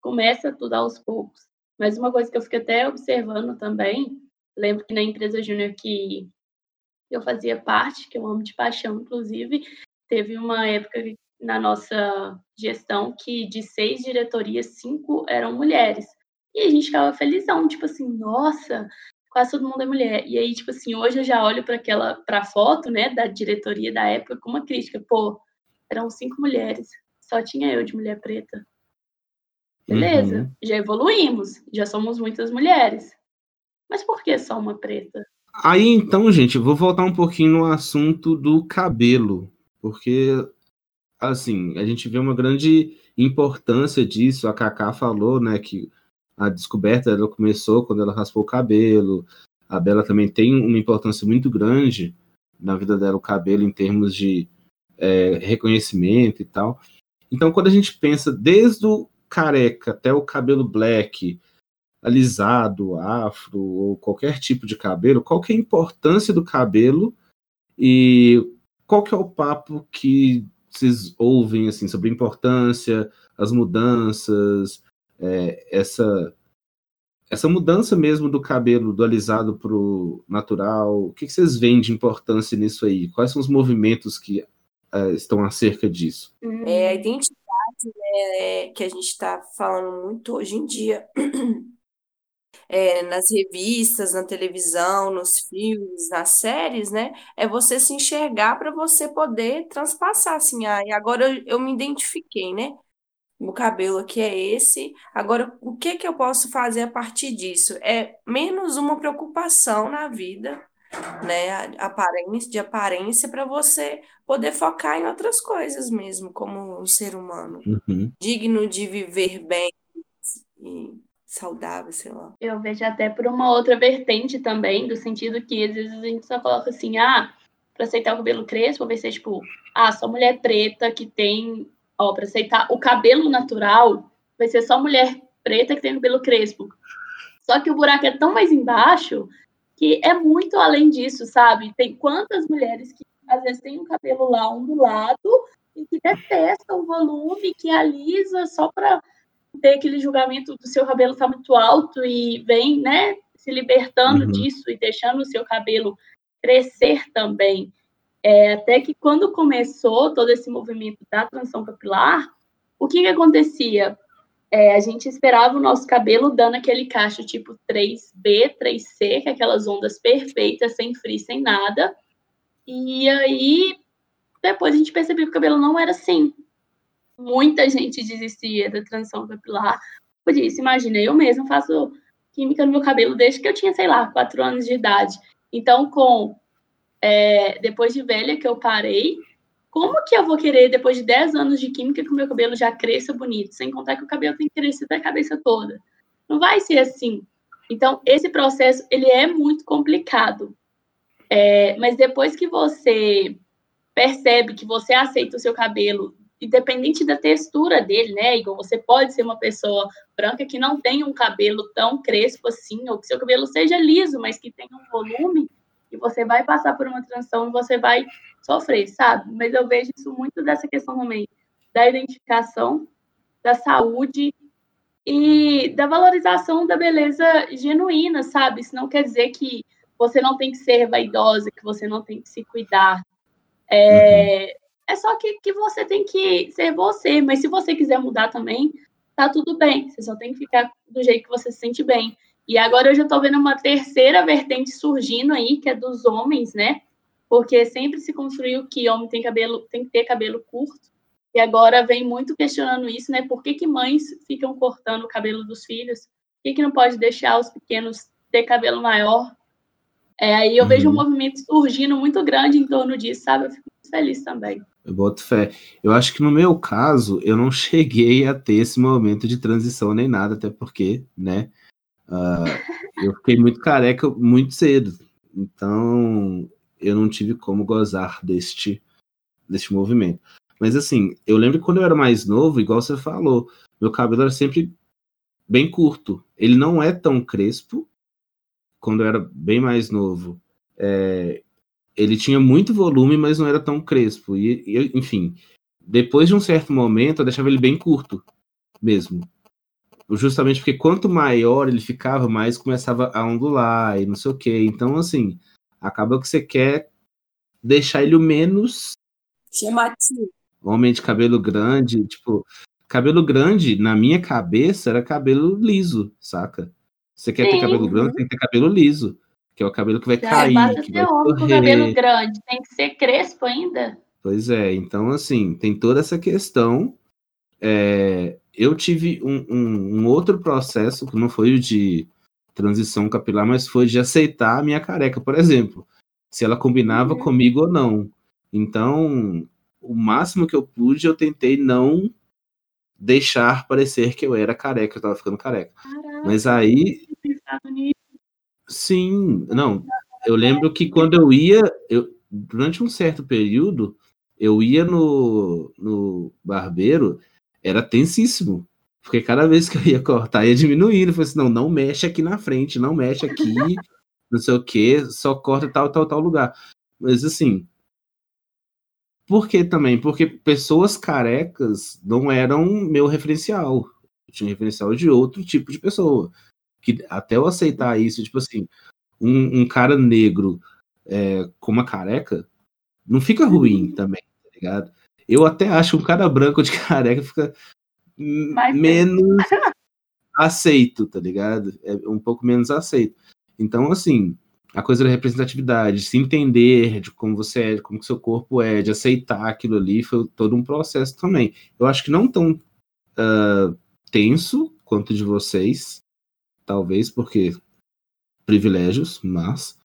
Começa tudo aos poucos. Mas uma coisa que eu fico até observando também, lembro que na empresa júnior que eu fazia parte, que eu amo de paixão, inclusive, teve uma época na nossa gestão que de seis diretorias, cinco eram mulheres. E a gente ficava felizão, tipo assim, nossa, quase todo mundo é mulher. E aí, tipo assim, hoje eu já olho para aquela, pra foto, né, da diretoria da época com uma crítica. Pô, eram cinco mulheres, só tinha eu de mulher preta. Beleza, Uhum. já evoluímos, já somos muitas mulheres. Mas por que só uma preta? Aí então, gente, vou voltar um pouquinho no assunto do cabelo, porque assim, a gente vê uma grande importância disso. A Kaká falou, né, que a descoberta ela começou quando ela raspou o cabelo. A Bela também tem uma importância muito grande na vida dela, o cabelo, em termos de é, reconhecimento e tal. Então, quando a gente pensa desde o careca até o cabelo black, alisado, afro, ou qualquer tipo de cabelo, qual que é a importância do cabelo e qual que é o papo que vocês ouvem assim sobre a importância, as mudanças, é, essa essa mudança mesmo do cabelo do alisado para o natural, o que, que vocês veem de importância nisso aí? Quais são os movimentos que é, estão acerca disso? É a identidade né, que a gente está falando muito hoje em dia. É, nas revistas, na televisão, nos filmes, nas séries, né? É você se enxergar para você poder transpassar, assim, ah, e agora eu, eu me identifiquei, né? O cabelo aqui é esse. Agora, o que que eu posso fazer a partir disso? É menos uma preocupação na vida, né? Aparência, de aparência, para você poder focar em outras coisas mesmo, como um ser humano Uhum. digno de viver bem e saudável, sei lá. Eu vejo até por uma outra vertente também, do sentido que às vezes a gente só coloca assim, ah, pra aceitar o cabelo crespo, vai ser tipo, ah, só mulher preta que tem, ó, pra aceitar o cabelo natural, vai ser só mulher preta que tem cabelo crespo. Só que o buraco é tão mais embaixo que é muito além disso, sabe? Tem quantas mulheres que às vezes têm um cabelo lá ondulado e que detestam o volume, que alisa só para ter aquele julgamento do seu cabelo tá muito alto e vem, né, se libertando uhum. disso e deixando o seu cabelo crescer também. É, até que quando começou todo esse movimento da transição capilar, o que, que acontecia? É, a gente esperava o nosso cabelo dando aquele cacho tipo 3B, 3C, que é aquelas ondas perfeitas, sem frizz, sem nada. E aí, depois a gente percebeu que o cabelo não era assim. Muita gente desistia da transição capilar por isso. Imagina, eu mesma faço química no meu cabelo desde que eu tinha, sei lá, 4 anos de idade. Então, com é, depois de velha que eu parei, como que eu vou querer, depois de 10 anos de química, que o meu cabelo já cresça bonito? Sem contar que o cabelo tem que crescer da cabeça toda. Não vai ser assim. Então, esse processo, ele é muito complicado. É, mas depois que você percebe que você aceita o seu cabelo, independente da textura dele, né? Igual você pode ser uma pessoa branca que não tem um cabelo tão crespo assim, ou que seu cabelo seja liso, mas que tenha um volume, e você vai passar por uma transição e você vai sofrer, sabe? Mas eu vejo isso muito dessa questão também da identificação, da saúde e da valorização da beleza genuína, sabe? Isso não quer dizer que você não tem que ser vaidosa, que você não tem que se cuidar. É, uhum. é só que, que você tem que ser você, mas se você quiser mudar também, tá tudo bem. Você só tem que ficar do jeito que você se sente bem. E agora eu já estou vendo uma terceira vertente surgindo aí, que é dos homens, né? Porque sempre se construiu que homem tem cabelo, tem que ter cabelo curto. E agora vem muito questionando isso, né? Por que, que mães ficam cortando o cabelo dos filhos? Por que, que não pode deixar os pequenos ter cabelo maior? É, aí eu uhum. vejo um movimento surgindo muito grande em torno disso, sabe? Eu fico muito feliz também. Eu boto fé. Eu acho que no meu caso, eu não cheguei a ter esse momento de transição nem nada, até porque, né? Uh, eu fiquei muito careca muito cedo, então eu não tive como gozar deste, deste movimento. Mas assim, eu lembro que quando eu era mais novo, igual você falou, meu cabelo era sempre bem curto. Ele não é tão crespo quando eu era bem mais novo. É, ele tinha muito volume, mas não era tão crespo. E, e, enfim, depois de um certo momento, eu deixava ele bem curto mesmo justamente porque quanto maior ele ficava, mais começava a ondular e não sei o que. Então, assim, acaba que você quer deixar ele o menos chamativo. Homem de cabelo grande, tipo, cabelo grande, na minha cabeça, era cabelo liso, saca? Você quer Sim. ter cabelo grande, tem que ter cabelo liso, que é o cabelo que vai Já cair, que vai correr. Com cabelo grande, tem que ser crespo ainda. Pois é, então assim, tem toda essa questão. É, eu tive um, um, um, outro processo, que não foi o de transição capilar, mas foi de aceitar a minha careca, por exemplo, se ela combinava uhum. comigo ou não. Então, o máximo que eu pude, eu tentei não deixar parecer que eu era careca, eu tava ficando careca. Caraca, mas aí. Sim, não. Eu lembro que quando eu ia, eu, durante um certo período, eu ia no, no barbeiro era tensíssimo. Porque cada vez que eu ia cortar, ia diminuindo. Eu falei assim, não, não mexe aqui na frente, não mexe aqui, não sei o que, só corta tal, tal, tal lugar. Mas assim. Por que também? Porque pessoas carecas não eram meu referencial. Eu tinha um referencial de outro tipo de pessoa. Que até eu aceitar isso, tipo assim, um, um cara negro é, com uma careca, não fica ruim também, tá ligado? Eu até acho um cara branco de careca fica Mais menos aceito, tá ligado? É um pouco menos aceito. Então, assim, a coisa da representatividade, se entender de como você é, de como que seu corpo é, de aceitar aquilo ali, foi todo um processo também. Eu acho que não tão uh, tenso quanto de vocês, talvez porque privilégios, mas,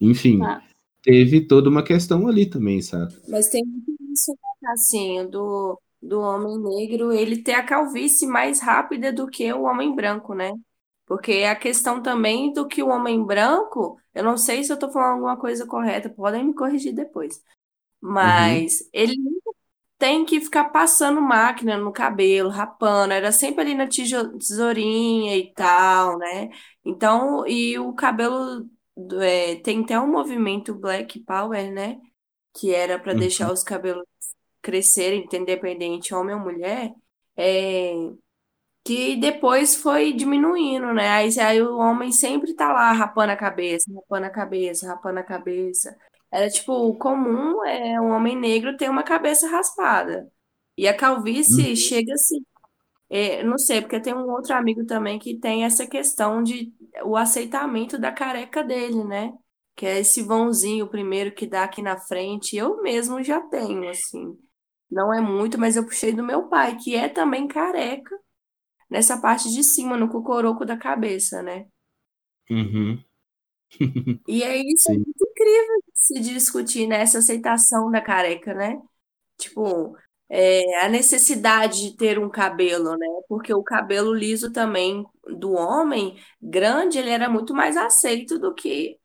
enfim, ah. teve toda uma questão ali também, sabe? Mas tem muito isso, assim, do, do homem negro, ele ter a calvície mais rápida do que o homem branco, né? Porque é a questão também do que o homem branco, eu não sei se eu estou falando alguma coisa correta, podem me corrigir depois. Mas uhum. ele, tem que ficar passando máquina no cabelo, rapando, era sempre ali na tesourinha e tal, né? Então, e o cabelo é, tem até um movimento Black Power, né? Que era para deixar Uhum. os cabelos crescerem, independente homem ou mulher, é, que depois foi diminuindo, né? Aí, aí o homem sempre tá lá rapando a cabeça, rapando a cabeça, rapando a cabeça. Era tipo, o comum é um homem negro ter uma cabeça raspada. E a calvície Uhum. chega assim. é, não sei, porque tem um outro amigo também que tem essa questão de o aceitamento da careca dele, né? Que é esse vãozinho primeiro que dá aqui na frente. Eu mesmo já tenho, assim. Não é muito, mas eu puxei do meu pai, que é também careca, nessa parte de cima, no cocoroco da cabeça, né? Uhum. E é isso, é muito incrível se discutir, né? Essa aceitação da careca, né? Tipo, é, a necessidade de ter um cabelo, né? Porque o cabelo liso também do homem grande, ele era muito mais aceito do que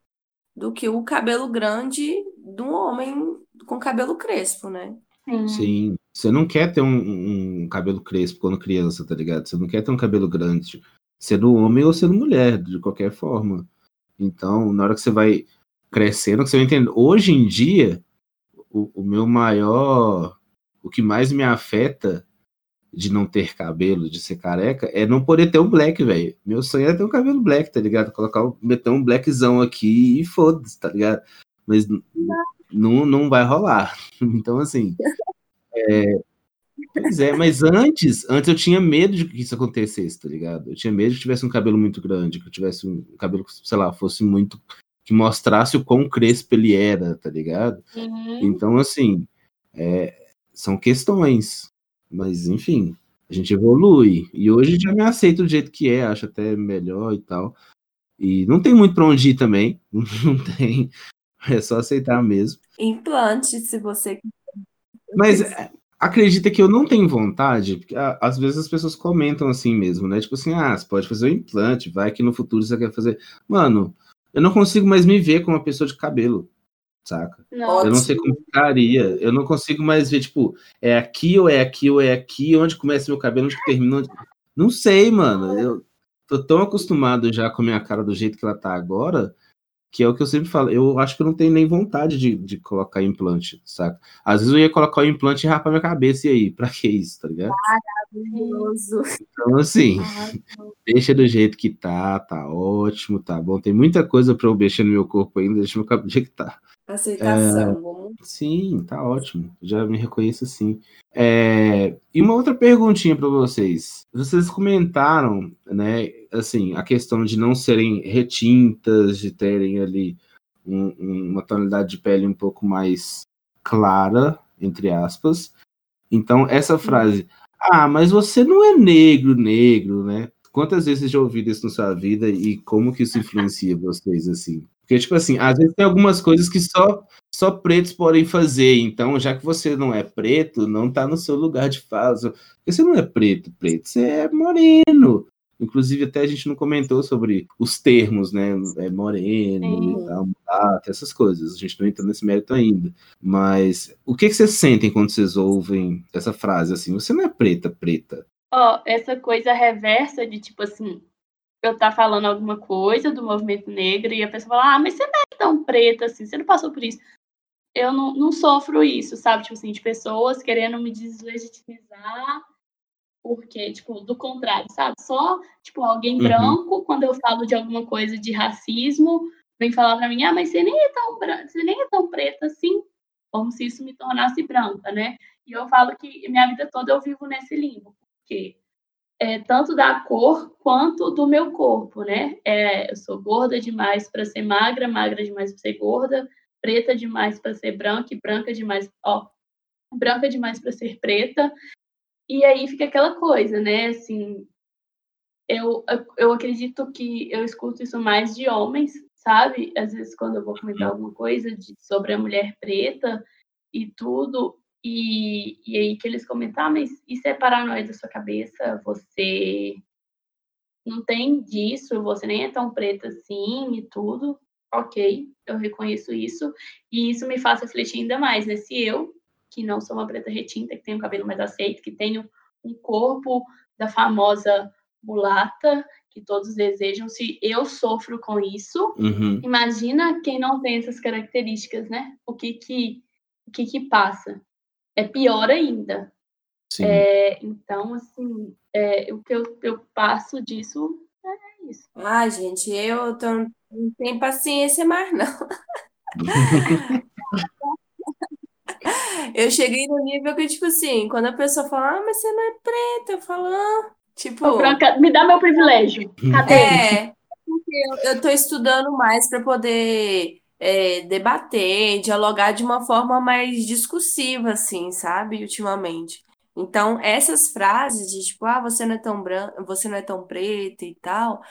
do que o cabelo grande do homem com cabelo crespo, né? Sim. Sim. Você não quer ter um, um cabelo crespo quando criança, tá ligado? Você não quer ter um cabelo grande, sendo homem ou sendo mulher, de qualquer forma. Então, na hora que você vai crescendo, que você vai entender. Hoje em dia, o, o meu maior. O que mais me afeta de não ter cabelo, de ser careca, é não poder ter um black, velho. Meu sonho é ter um cabelo black, tá ligado? Colocar, um- meter um blackzão aqui e foda-se, tá ligado? Mas n- não, não vai rolar. Então, assim. é, Pois é, mas antes, antes eu tinha medo de que isso acontecesse, tá ligado? Eu tinha medo de que tivesse um cabelo muito grande, que eu tivesse um cabelo que, sei lá, fosse muito. que mostrasse o quão crespo ele era, tá ligado? Uhum. Então, assim, é, são questões. Mas, enfim, a gente evolui. E hoje já me aceito do jeito que é, acho até melhor e tal. E não tem muito pra onde ir também. Não tem. É só aceitar mesmo. Implante, se você Mas é, acredita que eu não tenho vontade, porque a- às vezes as pessoas comentam assim mesmo, né? Tipo assim, ah, você pode fazer um implante, vai que no futuro você quer fazer. Mano, eu não consigo mais me ver como uma pessoa de cabelo, saca? Nossa. Eu não sei como ficaria. Eu não consigo mais ver, tipo, é aqui ou é aqui ou é aqui, onde começa meu cabelo, onde termina. Onde... Não sei, mano. Eu tô tão acostumado já com a minha cara do jeito que ela tá agora, que é o que eu sempre falo. Eu acho que eu não tenho nem vontade de, de colocar implante, saca? Às vezes eu ia colocar o implante e rapar minha cabeça, e aí? Pra que isso, tá ligado? maravilhoso. Então, assim, Ah, deixa do jeito que tá, tá ótimo, tá bom. Tem muita coisa pra eu mexer no meu corpo ainda, deixa meu cabelo do jeito que tá. Aceitação. Vamos... Sim, tá ótimo. Já me reconheço assim. É, E uma outra perguntinha para vocês. Vocês comentaram, né, assim, a questão de não serem retintas, de terem ali um- um- uma tonalidade de pele um pouco mais clara, entre aspas. Então, essa frase, ah, mas você não é negro, negro, né? Quantas vezes já ouviram isso na sua vida e como que isso influencia vocês, assim? Porque, tipo assim, às vezes tem algumas coisas que só só pretos podem fazer. Então, já que você não é preto, não tá no seu lugar de fala. Porque você não é preto, preto, você é moreno. Inclusive, até a gente não comentou sobre os termos, né? É moreno tal, mulato, essas coisas. A gente não entrou nesse mérito ainda. Mas o que, que vocês sentem quando vocês ouvem essa frase assim? Você não é preta, preta. Ó, essa coisa reversa de tipo assim, eu tá falando alguma coisa do movimento negro e a pessoa fala, ah, mas você não é tão preta assim, você não passou por isso. Eu não, não sofro isso, sabe? Tipo assim, de pessoas querendo me deslegitimizar, porque, tipo, do contrário, sabe? Só, tipo, alguém Uhum. branco, quando eu falo de alguma coisa de racismo, vem falar pra mim, ah, mas você nem é tão branca, você nem é tão preta assim, como se isso me tornasse branca, né? E eu falo que minha vida toda eu vivo nesse limbo, porque é, tanto da cor quanto do meu corpo, né? É, eu sou gorda demais para ser magra, magra demais para ser gorda, preta demais para ser branca e branca demais, ó, branca demais para ser preta. E aí fica aquela coisa, né? Assim, eu, eu acredito que eu escuto isso mais de homens, sabe? Às vezes quando eu vou comentar alguma coisa de, sobre a mulher preta e tudo, e, e aí que eles comentam, ah, mas isso é paranoia da sua cabeça, você não tem disso, você nem é tão preta assim e tudo. Ok, eu reconheço isso. E isso me faz refletir ainda mais, né? Se eu que não sou uma preta retinta, que tenho um cabelo mais aceito, que tenho um corpo da famosa mulata que todos desejam. Se eu sofro com isso, Uhum. imagina quem não tem essas características, né? O que que, o que, que passa? É pior ainda. Sim. É, então, assim, é, o que eu, eu passo disso é isso. Ah, gente, eu tô, não tenho paciência mais, não. Eu cheguei no nível que, tipo assim, quando a pessoa fala, ah, mas você não é preta, eu falo, ah, tipo, Ô, Franca, me dá meu privilégio. Cadê? é, porque eu, eu tô estudando mais para poder é, debater, dialogar de uma forma mais discursiva, assim, sabe, ultimamente. Então, essas frases de tipo, ah, você não é tão branca, você não é tão preta e tal,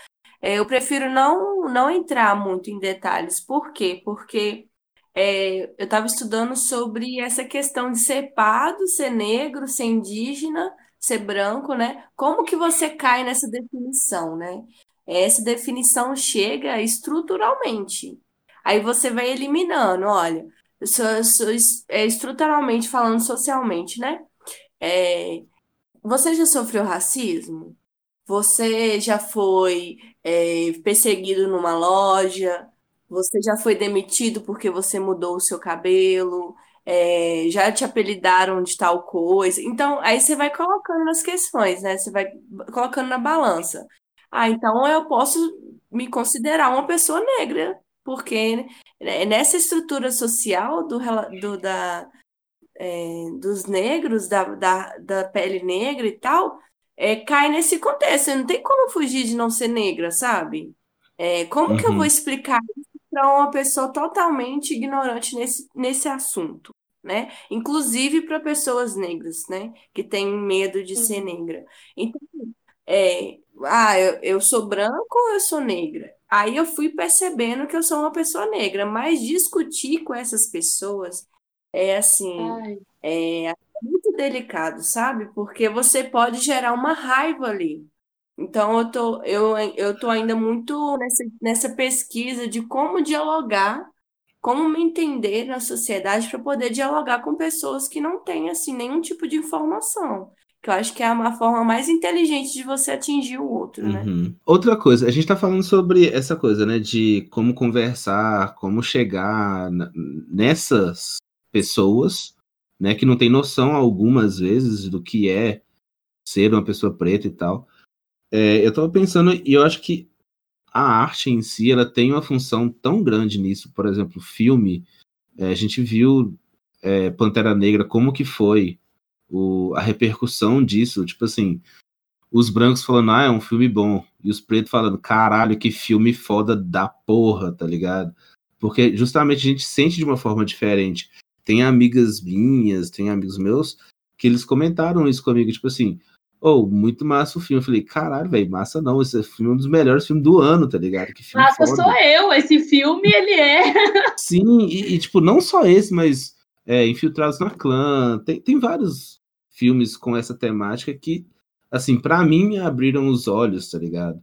é, eu prefiro não, não entrar muito em detalhes. Por quê? Porque é, eu estava estudando sobre essa questão de ser pardo, ser negro, ser indígena, ser branco, né? Como que você cai nessa definição, né? Essa definição chega estruturalmente. Aí você vai eliminando, olha, sou es- é, estruturalmente falando socialmente, né? É, você já sofreu racismo? Você já foi, é, perseguido numa loja? Você já foi demitido porque você mudou o seu cabelo? É, já te apelidaram de tal coisa? Então, aí você vai colocando as questões, né? Você vai colocando na balança. Ah, então eu posso me considerar uma pessoa negra, porque né, nessa estrutura social do, do- da, é, dos negros, da, da, da pele negra e tal, é, cai nesse contexto. Não tem como fugir de não ser negra, sabe? É, como que eu vou Uhum. explicar isso para uma pessoa totalmente ignorante nesse, nesse assunto, né? Inclusive para pessoas negras, né? Que têm medo de ser Uhum. negra. Então, é, ah, eu, eu sou branca ou eu sou negra? Aí eu fui percebendo que eu sou uma pessoa negra, mas discutir com essas pessoas é assim. Ai, É muito delicado, sabe? Porque você pode gerar uma raiva ali. Então, eu tô, eu, eu tô ainda muito nessa, nessa pesquisa de como dialogar, como me entender na sociedade para poder dialogar com pessoas que não têm, assim, nenhum tipo de informação. Que eu acho que é a forma mais inteligente de você atingir o outro, né? Uhum. Outra coisa, a gente tá falando sobre essa coisa, né, de como conversar, como chegar nessas pessoas, né, que não tem noção algumas vezes do que é ser uma pessoa preta e tal. É, eu tava pensando, e eu acho que a arte em si, ela tem uma função tão grande nisso. Por exemplo, filme, é, a gente viu é, Pantera Negra, como que foi o, a repercussão disso, tipo assim, os brancos falando, ah, é um filme bom, e os pretos falando, caralho, que filme foda da porra, tá ligado? Porque justamente a gente sente de uma forma diferente. Tem amigas minhas, tem amigos meus, que eles comentaram isso comigo, tipo assim, oh, muito massa o filme. Eu falei, caralho, velho, massa não, esse filme é um dos melhores filmes do ano, tá ligado? Que filme Massa foda. sou eu, esse filme, ele é. Sim, e, e, tipo, não só esse, mas é, Infiltrados na Clã, tem, tem vários filmes com essa temática que, assim, pra mim me abriram os olhos, tá ligado?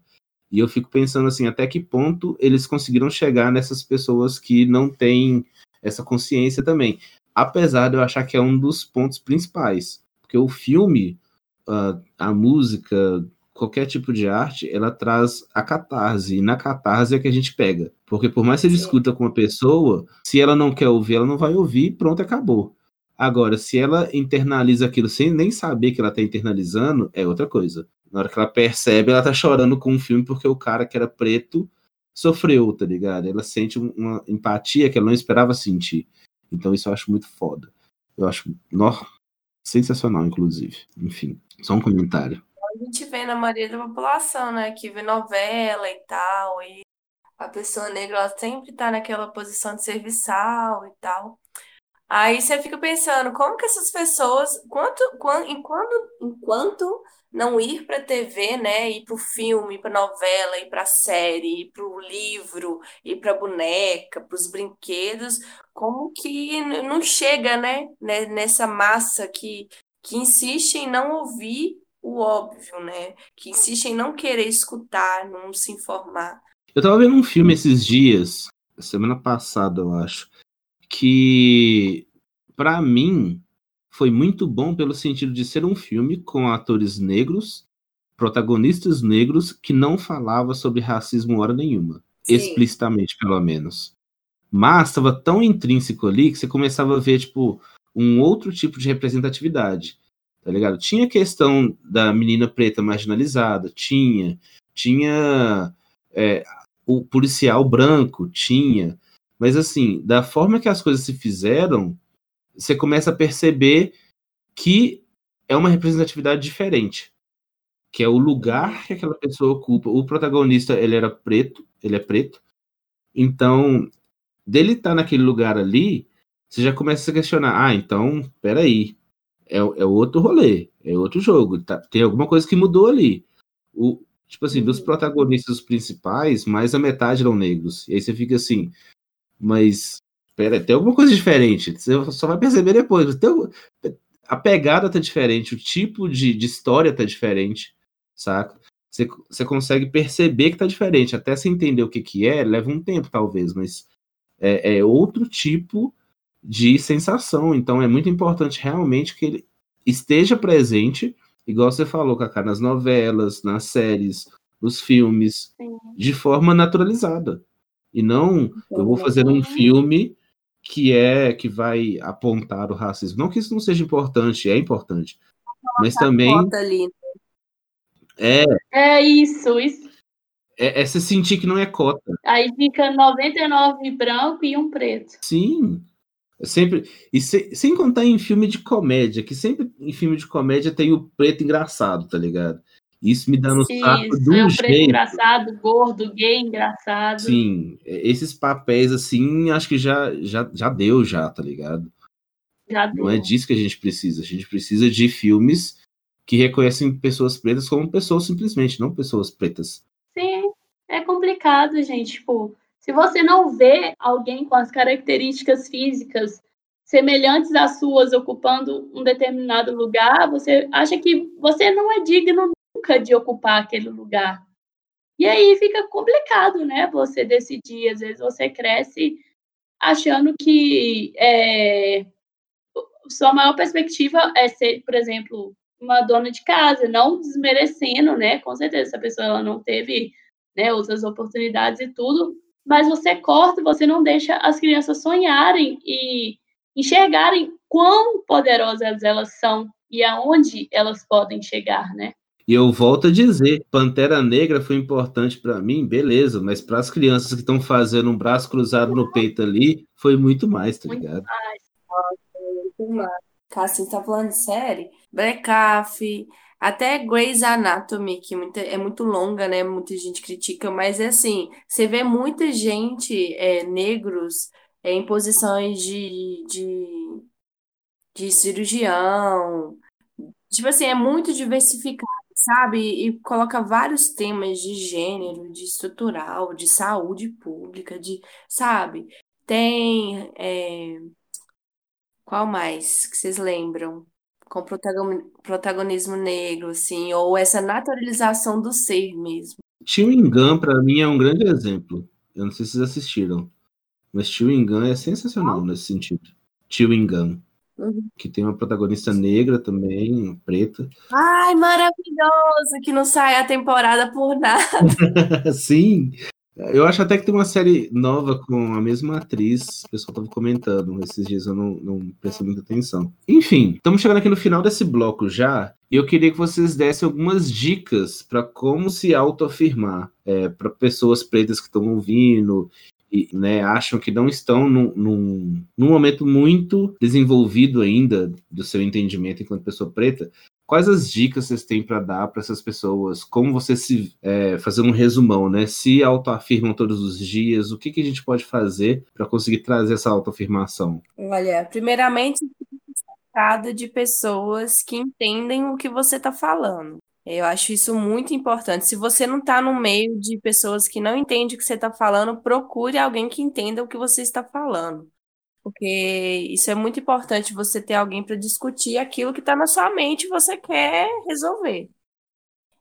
E eu fico pensando assim, até que ponto eles conseguiram chegar nessas pessoas que não têm essa consciência também. Apesar de eu achar que é um dos pontos principais. Porque o filme, uh, a música, qualquer tipo de arte, ela traz a catarse. E na catarse é que a gente pega. Porque por mais que você discuta com uma pessoa, se ela não quer ouvir, ela não vai ouvir, pronto, acabou. Agora, se ela internaliza aquilo sem nem saber que ela tá internalizando, é outra coisa. Na hora que ela percebe, ela tá chorando com um filme porque o cara que era preto sofreu, tá ligado? Ela sente um- uma empatia que ela não esperava sentir. Então isso eu acho muito foda. Eu acho nó, sensacional, inclusive. Enfim, só um comentário. A gente vê na maioria da população, né, que vê novela e tal, e a pessoa negra ela sempre tá naquela posição de serviçal e tal. Aí você fica pensando, como que essas pessoas, quanto, quan- enquanto, enquanto não ir para TV, né, ir para o filme, para novela, ir para série, ir para o livro, ir para boneca, para os brinquedos, como que não chega, né, né, nessa massa que, que insiste em não ouvir o óbvio, né, que insiste em não querer escutar, não se informar. Eu tava vendo um filme esses dias, semana passada, eu acho, que pra mim foi muito bom pelo sentido de ser um filme com atores negros, protagonistas negros, que não falava sobre racismo hora nenhuma. Sim. Explicitamente, pelo menos. Mas estava tão intrínseco ali que você começava a ver, tipo, um outro tipo de representatividade. Tá ligado? Tinha a questão da menina preta marginalizada, tinha. Tinha é, o policial branco, tinha. Mas assim, da forma que as coisas se fizeram, você começa a perceber que é uma representatividade diferente, que é o lugar que aquela pessoa ocupa. O protagonista, ele era preto, ele é preto. Então, dele estar tá naquele lugar ali, você já começa a questionar, ah, então, peraí, é, é outro rolê, é outro jogo, tá, tem alguma coisa que mudou ali. O, tipo assim, dos uhum. protagonistas principais, mais a metade eram negros. E aí você fica assim, mas Pera, tem alguma coisa diferente. Você só vai perceber depois. Tem, a pegada tá diferente, o tipo de, de história tá diferente, saca? Você, você consegue perceber que tá diferente. Até você entender o que, que é, leva um tempo, talvez, mas é, é outro tipo de sensação. Então é muito importante realmente que ele esteja presente, igual você falou, Cacá, nas novelas, nas séries, nos filmes, Sim. de forma naturalizada. E não, eu vou fazer um filme que é que vai apontar o racismo. Não que isso não seja importante, é importante, mas também ali. Né? é é isso, isso. É, é se sentir que não é cota. Aí fica 99 branco e um preto. Sim. Sempre e se, sem contar em filme de comédia, que sempre em filme de comédia tem o preto engraçado, tá ligado? Isso me dá no Isso, saco do é um jeito. engraçado, gordo, gay engraçado. Sim, esses papéis assim, acho que já, já, já deu já, tá ligado? Já deu. Não é disso que a gente precisa. A gente precisa de filmes que reconhecem pessoas pretas como pessoas simplesmente, não pessoas pretas. Sim, é complicado, gente. Tipo, se você não vê alguém com as características físicas semelhantes às suas ocupando um determinado lugar, você acha que você não é digno nunca de ocupar aquele lugar. E aí fica complicado, né? Você decidir. Às vezes você cresce achando que é, sua maior perspectiva é ser, por exemplo, uma dona de casa, não desmerecendo, né? Com certeza, essa pessoa ela não teve né, outras oportunidades e tudo, mas você corta, você não deixa as crianças sonharem e enxergarem quão poderosas elas são e aonde elas podem chegar, né? E eu volto a dizer, Pantera Negra foi importante para mim, beleza, mas para as crianças que estão fazendo um braço cruzado no peito ali, foi muito mais, tá ligado? Muito mais. Muito mais. Cassim tá falando de série? Black até Grey's Anatomy, que muita, é muito longa, né? Muita gente critica, mas é assim, você vê muita gente, é, negros, é, em posições de, de, de cirurgião. Tipo assim, é muito diversificado sabe? E coloca vários temas de gênero, de estrutural, de saúde pública, de, sabe? Tem. é, Qual mais que vocês lembram? Com protagonismo negro, assim, ou essa naturalização do ser mesmo. Chewing Gun, pra mim, é um grande exemplo. Eu não sei se vocês assistiram. Mas Chewing Gun é sensacional nesse sentido. Chewing Gun. Uhum. Que tem uma protagonista negra também, preta. Ai, maravilhoso! Que não sai a temporada por nada. Sim. Eu acho até que tem uma série nova com a mesma atriz. O pessoal estava comentando. Esses dias eu não, não prestei muita atenção. Enfim, estamos chegando aqui no final desse bloco já. E eu queria que vocês dessem algumas dicas para como se autoafirmar é, para pessoas pretas que estão ouvindo e, né, acham que não estão num, num, num, momento muito desenvolvido ainda do seu entendimento enquanto pessoa preta, quais as dicas vocês têm para dar para essas pessoas? Como você se é, fazer um resumão, né? Se autoafirmam todos os dias, o que, que a gente pode fazer para conseguir trazer essa autoafirmação? Olha, primeiramente de pessoas que entendem o que você está falando. Eu acho isso muito importante. Se você não está no meio de pessoas que não entendem o que você está falando, procure alguém que entenda o que você está falando. Porque isso é muito importante, você ter alguém para discutir aquilo que está na sua mente e você quer resolver.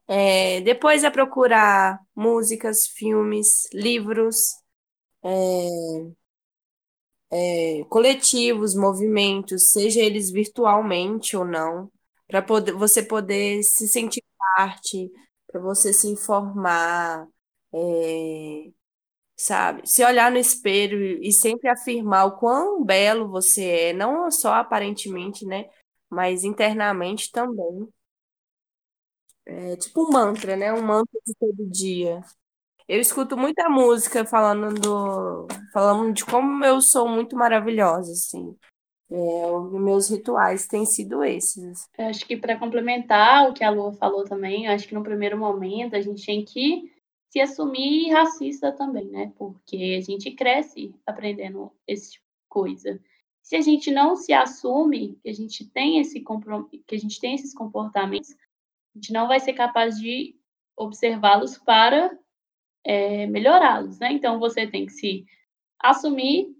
É, depois é procurar músicas, filmes, livros, é, é, coletivos, movimentos, seja eles virtualmente ou não, para você poder se sentir parte, para você se informar, é, sabe? Se olhar no espelho e sempre afirmar o quão belo você é, não só aparentemente, né? Mas internamente também. É tipo um mantra, né? Um mantra de todo dia. Eu escuto muita música falando do, falando de como eu sou muito maravilhosa, assim. É, os meus rituais têm sido esses. Eu acho que para complementar o que a Lua falou também, acho que no primeiro momento a gente tem que se assumir racista também, né? Porque a gente cresce aprendendo esse tipo de coisa. Se a gente não se assume que a gente tem esse que a gente tem esses comportamentos, a gente não vai ser capaz de observá-los para é, melhorá-los, né? Então você tem que se assumir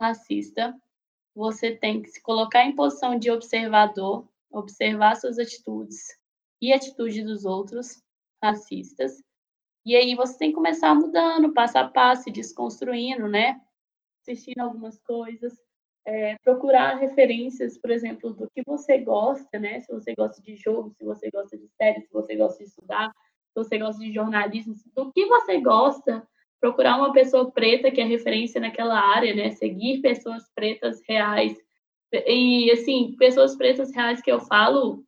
racista, você tem que se colocar em posição de observador, observar suas atitudes e atitudes dos outros racistas. E aí você tem que começar mudando, passo a passo, desconstruindo, né? Assistindo algumas coisas, é, procurar referências, por exemplo, do que você gosta, né? Se você gosta de jogo, se você gosta de série, se você gosta de estudar, se você gosta de jornalismo, do que você gosta, procurar uma pessoa preta que é referência naquela área, né? Seguir pessoas pretas reais. E, assim, pessoas pretas reais que eu falo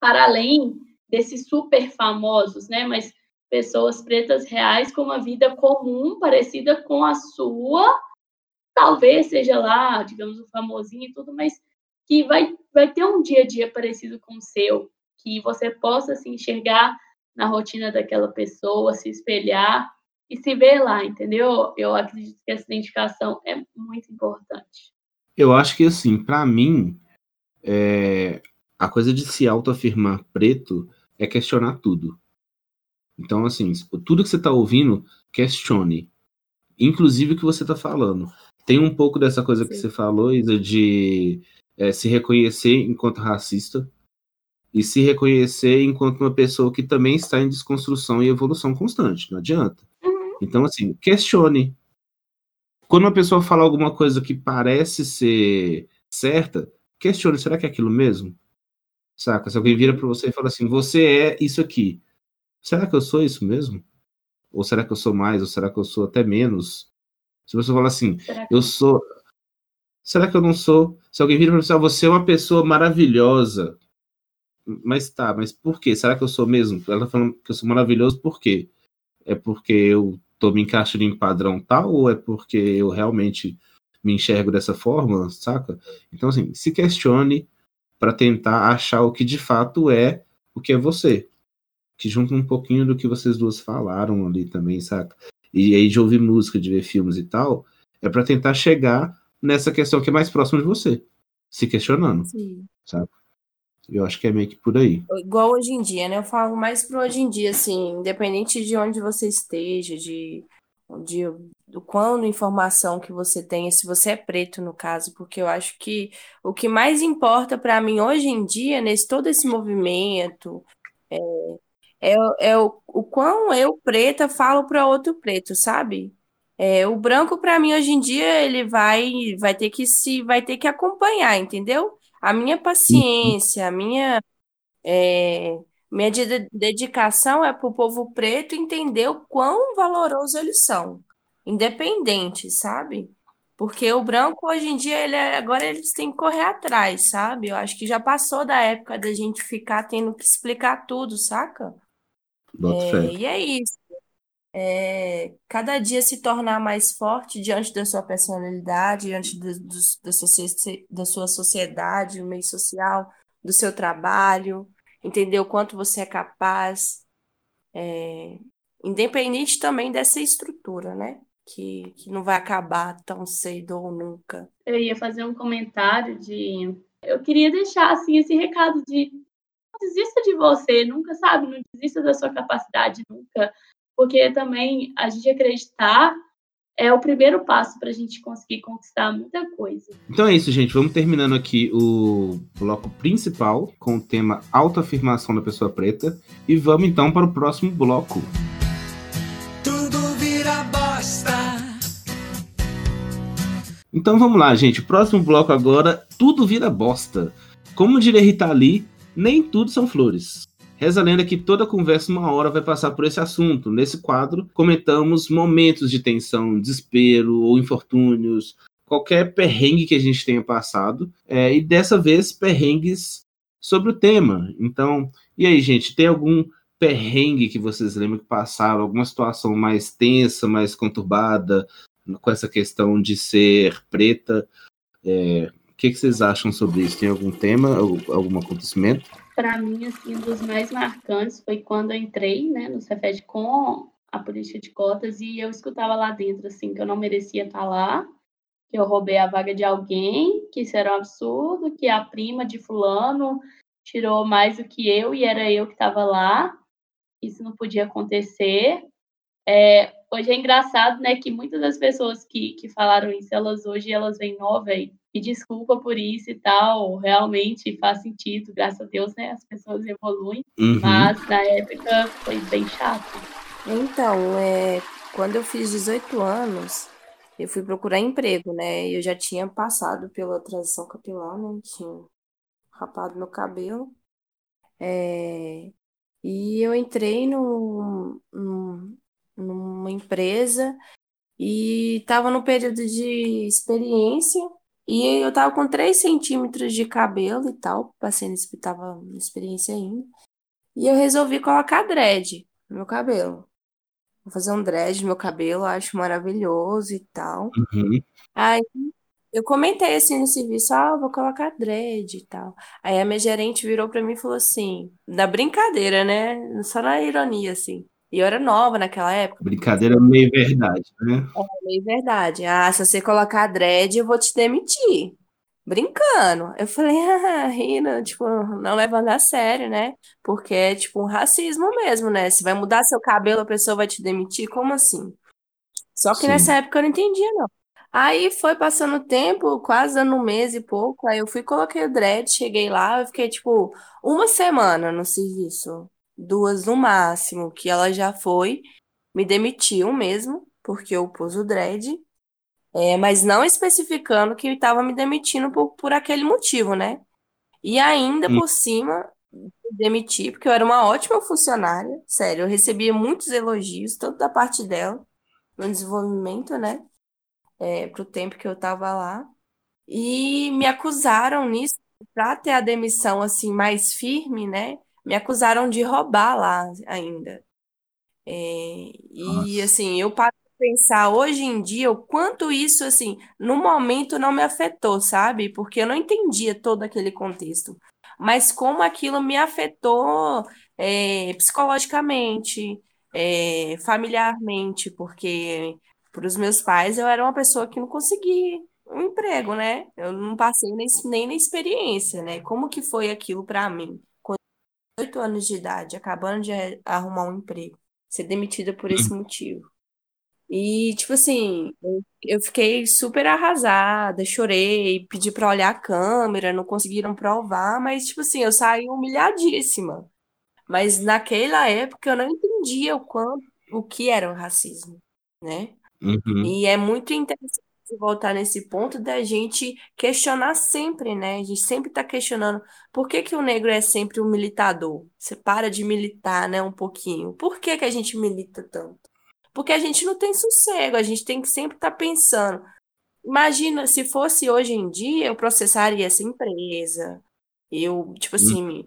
para além desses super famosos, né? Mas pessoas pretas reais com uma vida comum, parecida com a sua, talvez seja lá, digamos, o famosinho e tudo, mas que vai, vai ter um dia a dia parecido com o seu, que você possa se enxergar na rotina daquela pessoa, se espelhar e se ver lá, entendeu? Eu acredito que essa identificação é muito importante. Eu acho que, assim, para mim, é... a coisa de se autoafirmar preto é questionar tudo. Então, assim, tudo que você está ouvindo, questione. Inclusive o que você está falando. Tem um pouco dessa coisa Sim. que você falou, Isa, de é, se reconhecer enquanto racista e se reconhecer enquanto uma pessoa que também está em desconstrução e evolução constante. Não adianta. Então, assim, questione. Quando uma pessoa fala alguma coisa que parece ser certa, questione: será que é aquilo mesmo? Saca? Se alguém vira para você e fala assim: você é isso aqui. Será que eu sou isso mesmo? Ou será que eu sou mais? Ou será que eu sou até menos? Se você falar assim, eu sou. Será que eu não sou? Se alguém vira para você, você é uma pessoa maravilhosa. Mas tá, mas por quê? Será que eu sou mesmo? Ela tá falando que eu sou maravilhoso por quê? É porque eu tô me encaixando em padrão tal ou é porque eu realmente me enxergo dessa forma, saca? Então, assim, se questione para tentar achar o que de fato é o que é você que junta um pouquinho do que vocês duas falaram ali também, saca? E aí de ouvir música, de ver filmes e tal, é para tentar chegar nessa questão que é mais próxima de você, se questionando, Sim. sabe? Eu acho que é meio que por aí. Igual hoje em dia, né? Eu falo mais pro hoje em dia, assim, independente de onde você esteja, de, de do quando informação que você tenha, se você é preto no caso, porque eu acho que o que mais importa para mim hoje em dia, nesse todo esse movimento, é, é, é o, o quão eu, preta, falo para outro preto, sabe? É, o branco, para mim, hoje em dia, ele vai, vai ter que se vai ter que acompanhar, entendeu? A minha paciência, a minha, é, minha dedicação é para o povo preto entender o quão valoroso eles são, independente, sabe? Porque o branco, hoje em dia, ele é, agora eles têm que correr atrás, sabe? Eu acho que já passou da época da gente ficar tendo que explicar tudo, saca? É, e é isso. É, cada dia se tornar mais forte diante da sua personalidade, diante do, do, da, sua, da sua sociedade, do meio social, do seu trabalho, entender o quanto você é capaz, é, independente também dessa estrutura, né? Que, que não vai acabar tão cedo ou nunca. Eu ia fazer um comentário de. Eu queria deixar assim esse recado de desista de você, nunca, sabe? Não desista da sua capacidade, nunca. Porque também a gente acreditar é o primeiro passo para a gente conseguir conquistar muita coisa. Então é isso, gente. Vamos terminando aqui o bloco principal com o tema autoafirmação da pessoa preta. E vamos então para o próximo bloco. Então vamos lá, gente. Próximo bloco agora, tudo vira bosta. Como diria Rita Lee, nem tudo são flores. Reza a lenda que toda conversa uma hora vai passar por esse assunto. Nesse quadro, comentamos momentos de tensão, desespero ou infortúnios, qualquer perrengue que a gente tenha passado. É, e dessa vez, perrengues sobre o tema. Então, e aí, gente, tem algum perrengue que vocês lembram que passaram? Alguma situação mais tensa, mais conturbada, com essa questão de ser preta? É, o que, que, vocês acham sobre isso? Tem algum tema, algum acontecimento? Para mim, assim, um dos mais marcantes foi quando eu entrei né, no Cefed com a política de cotas e eu escutava lá dentro assim que eu não merecia estar lá, que eu roubei a vaga de alguém, que isso era um absurdo, que a prima de fulano tirou mais do que eu e era eu que estava lá. Isso não podia acontecer. É, hoje é engraçado, né, que muitas das pessoas que, que falaram isso, elas hoje elas vêm, ó, velho, e desculpa por isso e tal, realmente faz sentido, graças a Deus, né, as pessoas evoluem, uhum. mas na época foi bem chato. Então, é, quando eu fiz 18 anos, eu fui procurar emprego, né, eu já tinha passado pela transição capilar, né, tinha rapado meu cabelo, é, e eu entrei no, no numa empresa e estava no período de experiência e eu tava com 3 centímetros de cabelo e tal, passei nesse, tava na experiência ainda. E eu resolvi colocar dread no meu cabelo. Vou fazer um dread no meu cabelo, acho maravilhoso e tal. Uhum. Aí eu comentei assim no serviço, ah, vou colocar dread e tal. Aí a minha gerente virou para mim e falou assim, na brincadeira, né? Só na ironia, assim. E eu era nova naquela época. Brincadeira meio verdade, né? É, meio verdade. Ah, se você colocar dread, eu vou te demitir. Brincando. Eu falei, ah, rindo, tipo, não levando a sério, né? Porque é tipo um racismo mesmo, né? Se vai mudar seu cabelo, a pessoa vai te demitir? Como assim? Só que Sim. nessa época eu não entendia, não. Aí foi passando o tempo, quase dando um mês e pouco. Aí eu fui, coloquei o dread, cheguei lá, eu fiquei tipo uma semana no serviço duas no máximo, que ela já foi, me demitiu mesmo, porque eu pus o dread, é, mas não especificando que estava me demitindo por, por aquele motivo, né? E ainda hum. por cima, me demiti, porque eu era uma ótima funcionária, sério, eu recebia muitos elogios, tanto da parte dela, no desenvolvimento, né? É, pro tempo que eu estava lá. E me acusaram nisso para ter a demissão assim mais firme, né? Me acusaram de roubar lá ainda. É, e assim, eu paro de pensar hoje em dia o quanto isso, assim, no momento não me afetou, sabe? Porque eu não entendia todo aquele contexto. Mas como aquilo me afetou é, psicologicamente, é, familiarmente, porque para os meus pais eu era uma pessoa que não conseguia um emprego, né? Eu não passei nem, nem na experiência, né? Como que foi aquilo para mim? 18 anos de idade, acabando de arrumar um emprego, ser demitida por esse hum. motivo. E, tipo assim, eu fiquei super arrasada, chorei, pedi pra olhar a câmera, não conseguiram provar, mas, tipo assim, eu saí humilhadíssima. Mas naquela época eu não entendia o quanto, o que era o racismo, né? Uhum. E é muito interessante voltar nesse ponto da gente questionar sempre, né? A gente sempre está questionando por que, que o negro é sempre um militador. Você para de militar, né, um pouquinho. Por que, que a gente milita tanto? Porque a gente não tem sossego, a gente tem que sempre estar tá pensando. Imagina se fosse hoje em dia, eu processaria essa empresa. Eu, tipo assim, hum.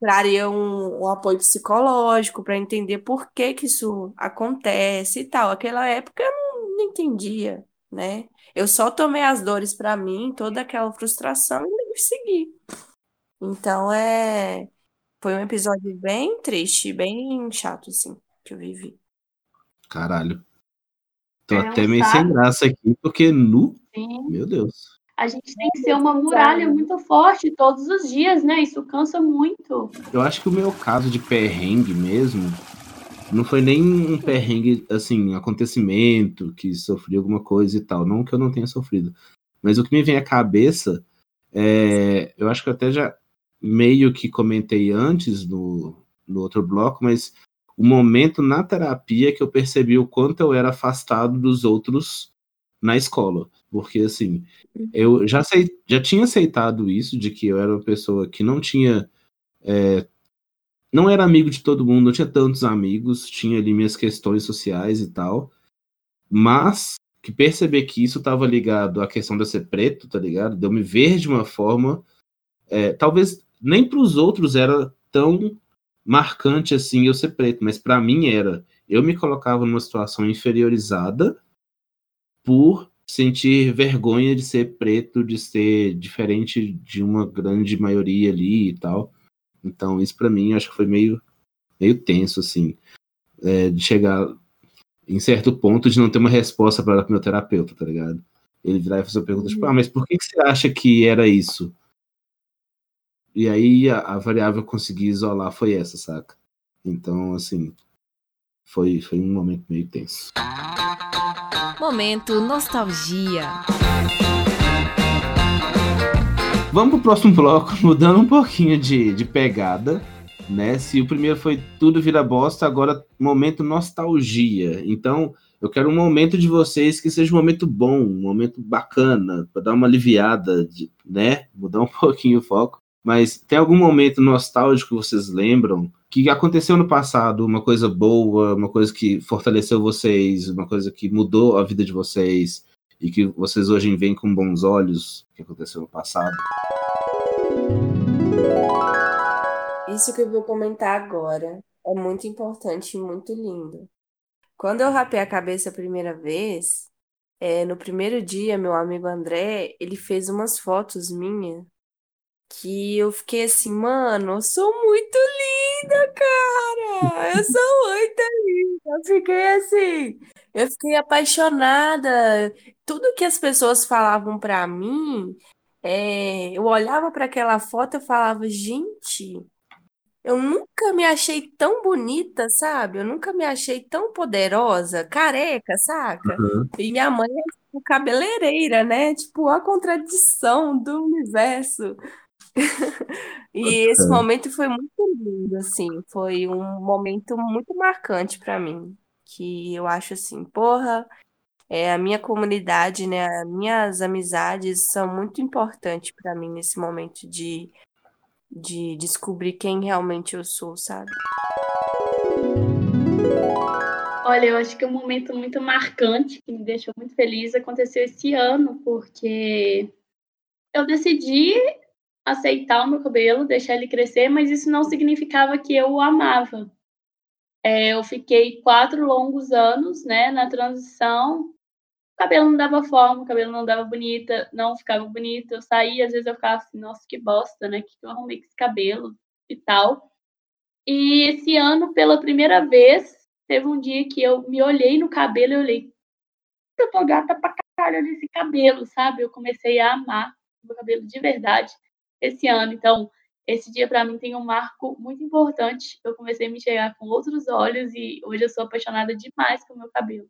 traria um, um apoio psicológico para entender por que que isso acontece e tal. Aquela época eu não entendia né? Eu só tomei as dores para mim, toda aquela frustração e segui. Então é foi um episódio bem triste, bem chato assim, que eu vivi. Caralho. Tô é até meio sem graça aqui, porque nu. Sim. Meu Deus. A gente tem que ser uma muralha muito forte todos os dias, né? Isso cansa muito. Eu acho que o meu caso de perrengue mesmo não foi nem um perrengue, assim, acontecimento, que sofri alguma coisa e tal. Não que eu não tenha sofrido. Mas o que me vem à cabeça é. Eu acho que eu até já meio que comentei antes no, no outro bloco, mas o momento na terapia que eu percebi o quanto eu era afastado dos outros na escola. Porque, assim, eu já, sei, já tinha aceitado isso, de que eu era uma pessoa que não tinha. É, não era amigo de todo mundo, não tinha tantos amigos, tinha ali minhas questões sociais e tal. Mas que perceber que isso estava ligado à questão de ser preto, tá ligado? De eu me ver de uma forma. É, talvez nem para os outros era tão marcante assim eu ser preto, mas para mim era. Eu me colocava numa situação inferiorizada por sentir vergonha de ser preto, de ser diferente de uma grande maioria ali e tal. Então, isso para mim acho que foi meio, meio tenso, assim, é, de chegar em certo ponto de não ter uma resposta para meu terapeuta, tá ligado? Ele virar e fazer a pergunta, tipo, ah, mas por que, que você acha que era isso? E aí a, a variável que eu consegui isolar foi essa, saca? Então, assim, foi, foi um momento meio tenso. Momento Nostalgia. Vamos pro próximo bloco, mudando um pouquinho de, de pegada, né? Se o primeiro foi tudo vira bosta, agora momento nostalgia. Então, eu quero um momento de vocês que seja um momento bom, um momento bacana, para dar uma aliviada, de, né? Mudar um pouquinho o foco. Mas tem algum momento nostálgico que vocês lembram que aconteceu no passado, uma coisa boa, uma coisa que fortaleceu vocês, uma coisa que mudou a vida de vocês e que vocês hoje veem com bons olhos que aconteceu no passado? Isso que eu vou comentar agora é muito importante e muito lindo. Quando eu rapei a cabeça a primeira vez, é, no primeiro dia, meu amigo André, ele fez umas fotos minhas que eu fiquei assim, mano, eu sou muito linda, cara! Eu sou muito linda! Eu fiquei assim, eu fiquei apaixonada. Tudo que as pessoas falavam pra mim, é, eu olhava para aquela foto e falava, gente, eu nunca me achei tão bonita, sabe? Eu nunca me achei tão poderosa, careca, saca? Uhum. E minha mãe é tipo cabeleireira, né? Tipo, a contradição do universo. E esse momento foi muito lindo, assim, foi um momento muito marcante para mim, que eu acho assim, porra, é, a minha comunidade, né, as minhas amizades são muito importantes para mim nesse momento de, de descobrir quem realmente eu sou, sabe? Olha, eu acho que um momento muito marcante que me deixou muito feliz aconteceu esse ano, porque eu decidi aceitar o meu cabelo, deixar ele crescer, mas isso não significava que eu o amava. É, eu fiquei quatro longos anos, né, na transição. O cabelo não dava forma, o cabelo não dava bonita, não ficava bonito. Eu saía, às vezes eu ficava assim, nossa, que bosta, né? Que eu arrumei com esse cabelo e tal. E esse ano, pela primeira vez, teve um dia que eu me olhei no cabelo e olhei, eu tô gata pra caralho nesse cabelo, sabe? Eu comecei a amar meu cabelo de verdade esse ano. Então, esse dia para mim tem um marco muito importante. Eu comecei a me chegar com outros olhos e hoje eu sou apaixonada demais pelo meu cabelo.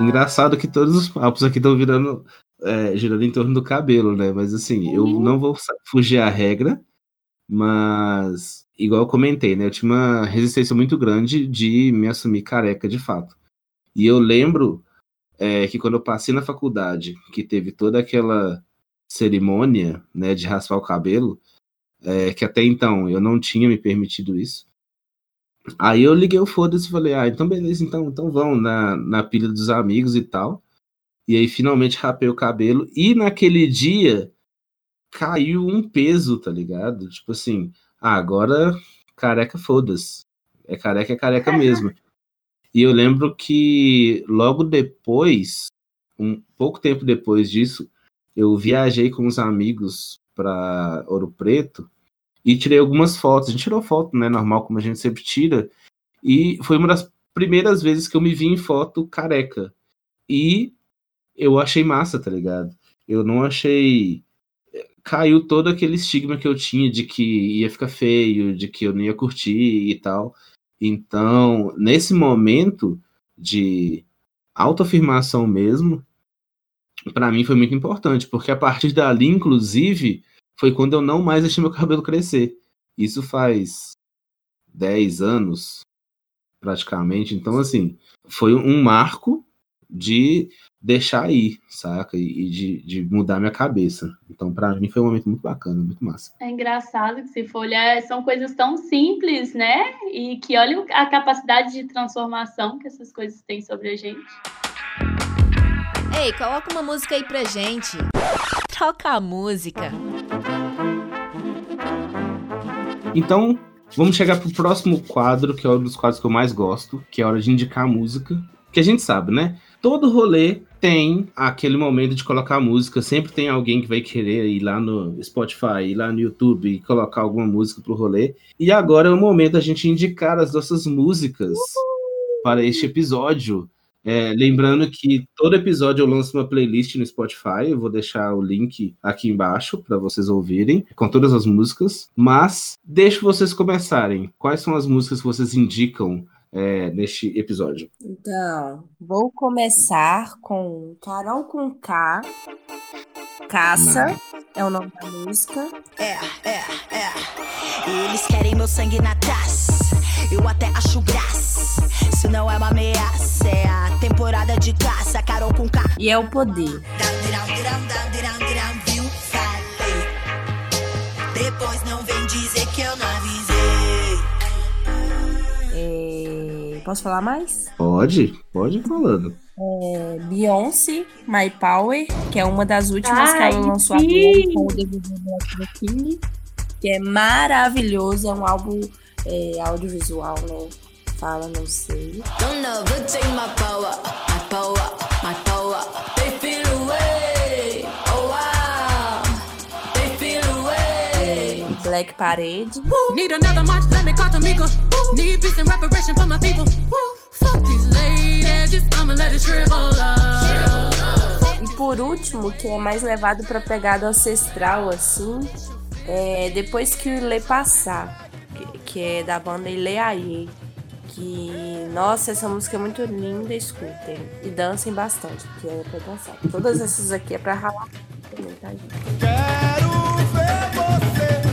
Engraçado que todos os papos aqui estão virando é, girando em torno do cabelo, né? Mas assim, uhum. eu não vou fugir à regra, mas igual eu comentei, né? Eu tinha uma resistência muito grande de me assumir careca de fato. E eu lembro é que quando eu passei na faculdade, que teve toda aquela cerimônia, né, de raspar o cabelo, é, que até então eu não tinha me permitido isso. Aí eu liguei o foda-se e falei, ah, então beleza, então, então vão na, na pilha dos amigos e tal. E aí finalmente rapei o cabelo. E naquele dia caiu um peso, tá ligado? Tipo assim, ah, agora careca foda-se. É careca, é careca mesmo. E eu lembro que logo depois, um pouco tempo depois disso, eu viajei com os amigos para Ouro Preto e tirei algumas fotos. A gente tirou foto, né, normal como a gente sempre tira. E foi uma das primeiras vezes que eu me vi em foto careca. E eu achei massa, tá ligado? Eu não achei caiu todo aquele estigma que eu tinha de que ia ficar feio, de que eu não ia curtir e tal. Então, nesse momento de autoafirmação mesmo, para mim foi muito importante, porque a partir dali, inclusive, foi quando eu não mais deixei meu cabelo crescer. Isso faz 10 anos praticamente. Então, assim, foi um marco de deixar aí, saca? E de, de mudar minha cabeça. Então, para mim, foi um momento muito bacana, muito massa. É engraçado que, se for olhar, são coisas tão simples, né? E que olha a capacidade de transformação que essas coisas têm sobre a gente. Ei, coloca uma música aí pra gente. Toca a música. Então, vamos chegar pro próximo quadro, que é um dos quadros que eu mais gosto, que é a hora de indicar a música. Que a gente sabe, né? Todo rolê tem aquele momento de colocar música. Sempre tem alguém que vai querer ir lá no Spotify, ir lá no YouTube e colocar alguma música pro rolê. E agora é o momento da gente indicar as nossas músicas Uhul. para este episódio. É, lembrando que todo episódio eu lanço uma playlist no Spotify, eu vou deixar o link aqui embaixo para vocês ouvirem, com todas as músicas. Mas deixo vocês começarem. Quais são as músicas que vocês indicam é, neste episódio? Então, vou começar com Carol com K, Caça, Não. é o nome da música. É, é, é. Eles querem meu sangue na taça, eu até acho graça. Se não é uma ameaça, é a temporada de caça, Carol com K. E é o poder. Depois não vem dizer que eu não avisei. É... Posso falar mais? Pode, pode ir falando. É, Beyoncé, My Power, que é uma das últimas Ai, que ela lançou agora com o DVD do King, que é maravilhoso, é um álbum é, audiovisual, né? fala, não sei. Black Parede. Need another march, let me call Tamika. Need peace and reparation for my people. Fuck these ladies, just come let it shrivel up. E por último, que é mais levado pra pegada ancestral, assim, é depois que o Lê passar, que, é da banda Ileaie que, nossa, essa música é muito linda, escutem. E dancem bastante, que é pra dançar. Todas essas aqui é pra ralar também, tá, gente? Quero ver você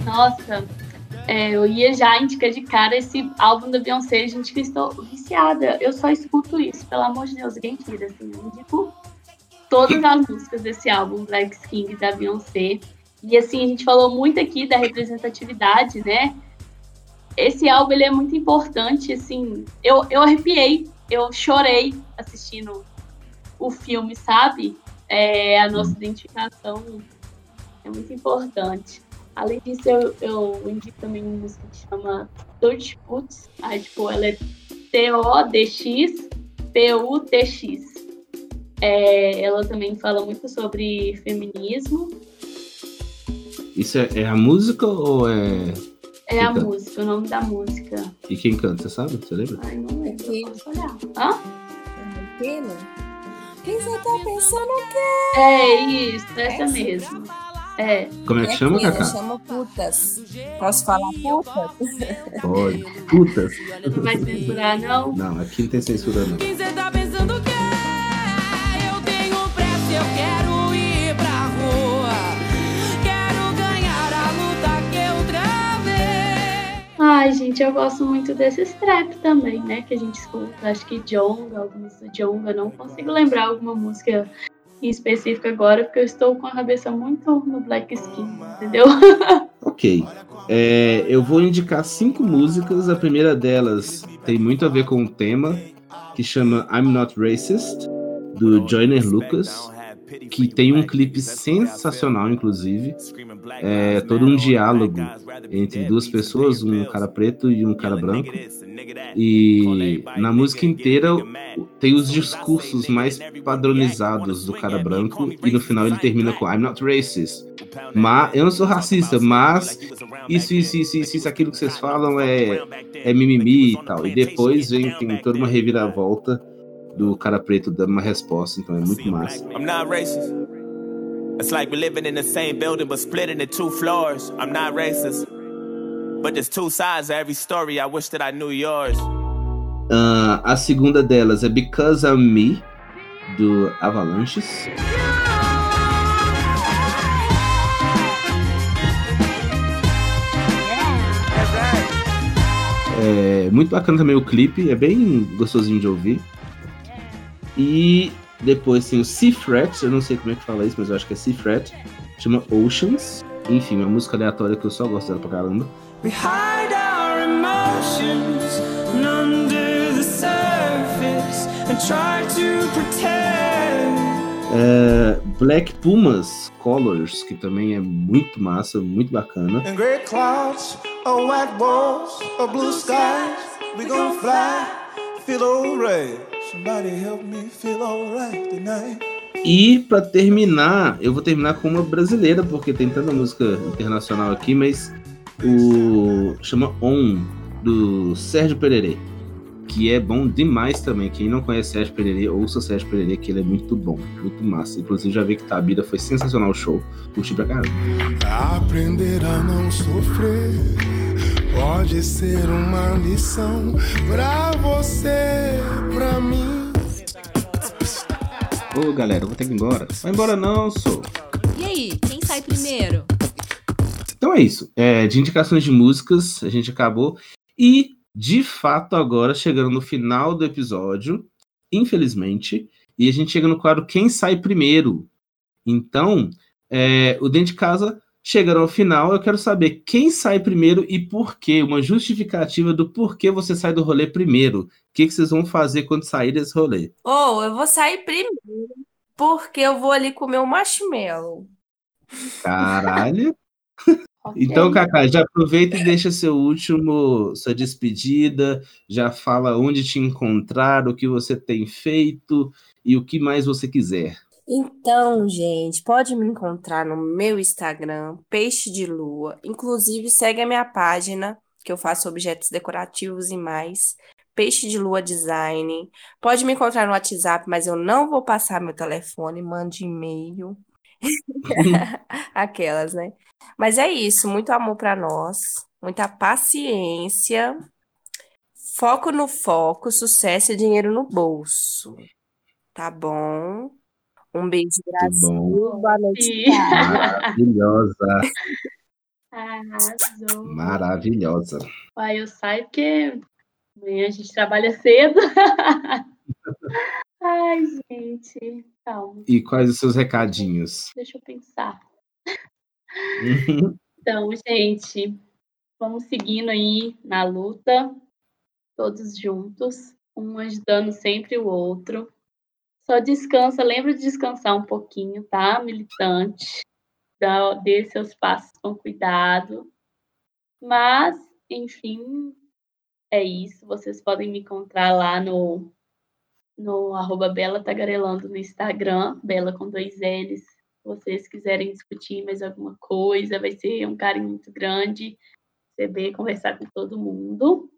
e Nossa, é, eu ia já indicar de cara esse álbum da Beyoncé, gente, que estou viciada. Eu só escuto isso, pelo amor de Deus, ninguém tira, assim, eu indico todas as músicas desse álbum, Black King, da Beyoncé. E assim, a gente falou muito aqui da representatividade, né? Esse álbum ele é muito importante, assim, eu, eu arrepiei, eu chorei assistindo o filme, sabe? É, a nossa identificação é muito importante. Além disso, eu, eu indico também uma música que chama Dirty Putz. Aí, tipo, ela é T-O-D-X, P-U-T-X. É, ela também fala muito sobre feminismo isso é, é a música ou é. É a canta? música, o nome da música. E quem canta, você sabe? Você lembra? Ai, não lembro. Quem? Posso olhar. Hã? Quem Quem você tá pensando que é? isso, essa é mesmo. É. Como é que é chama, Cacá? Chama Putas. Posso falar Putas? Pode. Putas. Não vai censurar, não? Não, aqui não tem censura, não. Quem você tá pensando que é? Eu tenho pressa, eu quero Ai, gente, eu gosto muito desses trap também, né? Que a gente escuta. Acho que Jonga, algumas do Jonga. Não consigo lembrar alguma música em específico agora, porque eu estou com a cabeça muito no Black Skin, entendeu? ok. É, eu vou indicar cinco músicas. A primeira delas tem muito a ver com o tema, que chama I'm Not Racist, do Joyner Lucas que tem um clipe sensacional, inclusive. É todo um diálogo entre duas pessoas, um cara preto e um cara branco. E na música inteira tem os discursos mais padronizados do cara branco e no final ele termina com I'm not racist. Mas eu não sou racista, mas isso, isso, isso, isso, isso aquilo que vocês falam é, é mimimi e tal. E depois vem tem toda uma reviravolta do cara preto dando uma resposta, então é assim, muito massa. I'm not racist. It's like we're living in the same building but split into two floors. I'm not racist. But there's two sides every story. I wish that I knew yours. Uh, a segunda delas é Because I'm Me, do Avalanches. É muito bacana também o clipe, é bem gostosinho de ouvir. E depois tem o C-Fret, eu não sei como é que fala isso, mas eu acho que é C-Fret, chama Oceans. Enfim, uma música aleatória que eu só gosto dela pra caramba. We hide our emotions under the surface and try to pretend. É, Black Pumas Colors, que também é muito massa, muito bacana. And great clouds, or white walls, or blue skies, we gonna fly, feel alright. E para terminar, eu vou terminar com uma brasileira, porque tem tanta música internacional aqui, mas o chama On do Sérgio Pererê que é bom demais também. Quem não conhece Sérgio Pererê, ouça o Sérgio Pererê, que ele é muito bom, muito massa. Inclusive, já vi que Tabira foi sensacional o show. Curti pra caramba. Aprender a não sofrer pode ser uma lição pra você, pra mim. Ô, galera, eu vou ter que ir embora. Vai embora não, sou. E aí, quem sai primeiro? Então é isso. É, de indicações de músicas, a gente acabou. E de fato agora chegando no final do episódio, infelizmente, e a gente chega no quadro Quem Sai Primeiro. Então, é, o Dentro de Casa chegando ao final, eu quero saber quem sai primeiro e por quê, uma justificativa do porquê você sai do rolê primeiro. O que, que vocês vão fazer quando sair desse rolê? Ou oh, eu vou sair primeiro porque eu vou ali comer um marshmallow. Caralho! Okay. Então, Cacá, já aproveita e deixa seu último, sua despedida, já fala onde te encontrar, o que você tem feito e o que mais você quiser. Então, gente, pode me encontrar no meu Instagram, Peixe de Lua. Inclusive, segue a minha página, que eu faço objetos decorativos e mais. Peixe de Lua Design. Pode me encontrar no WhatsApp, mas eu não vou passar meu telefone, mande e-mail. Aquelas, né? Mas é isso, muito amor para nós, muita paciência, foco no foco, sucesso e dinheiro no bolso. Tá bom? Um beijo, Brasil. Boa noite. Maravilhosa. Arrasou. Maravilhosa. Pai, eu saio porque amanhã a gente trabalha cedo. Ai, gente. Calma. E quais os seus recadinhos? Deixa eu pensar. Então, gente, vamos seguindo aí na luta, todos juntos, um ajudando sempre o outro. Só descansa, lembra de descansar um pouquinho, tá, militante? Dê seus passos com cuidado. Mas, enfim, é isso. Vocês podem me encontrar lá no, no arroba Bela Tagarelando no Instagram, Bela com dois L's, vocês quiserem discutir mais alguma coisa, vai ser um carinho muito grande receber, conversar com todo mundo.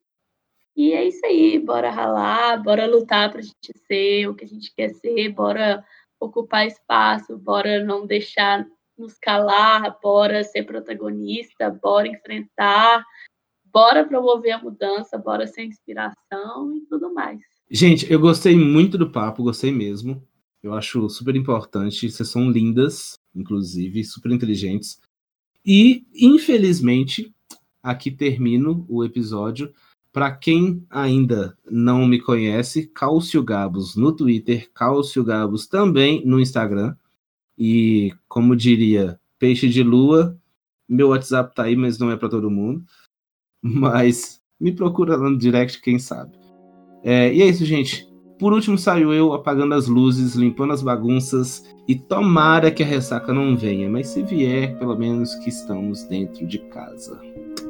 E é isso aí, bora ralar, bora lutar para a gente ser o que a gente quer ser, bora ocupar espaço, bora não deixar nos calar, bora ser protagonista, bora enfrentar, bora promover a mudança, bora ser inspiração e tudo mais. Gente, eu gostei muito do papo, gostei mesmo. Eu acho super importante. Vocês são lindas, inclusive, super inteligentes. E, infelizmente, aqui termino o episódio. Para quem ainda não me conhece, Cálcio Gabos no Twitter, Cálcio Gabos também no Instagram. E, como diria Peixe de Lua, meu WhatsApp tá aí, mas não é para todo mundo. Mas me procura lá no direct, quem sabe. É, e é isso, gente. Por último saiu eu apagando as luzes, limpando as bagunças e tomara que a ressaca não venha, mas se vier, pelo menos que estamos dentro de casa.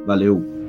Valeu!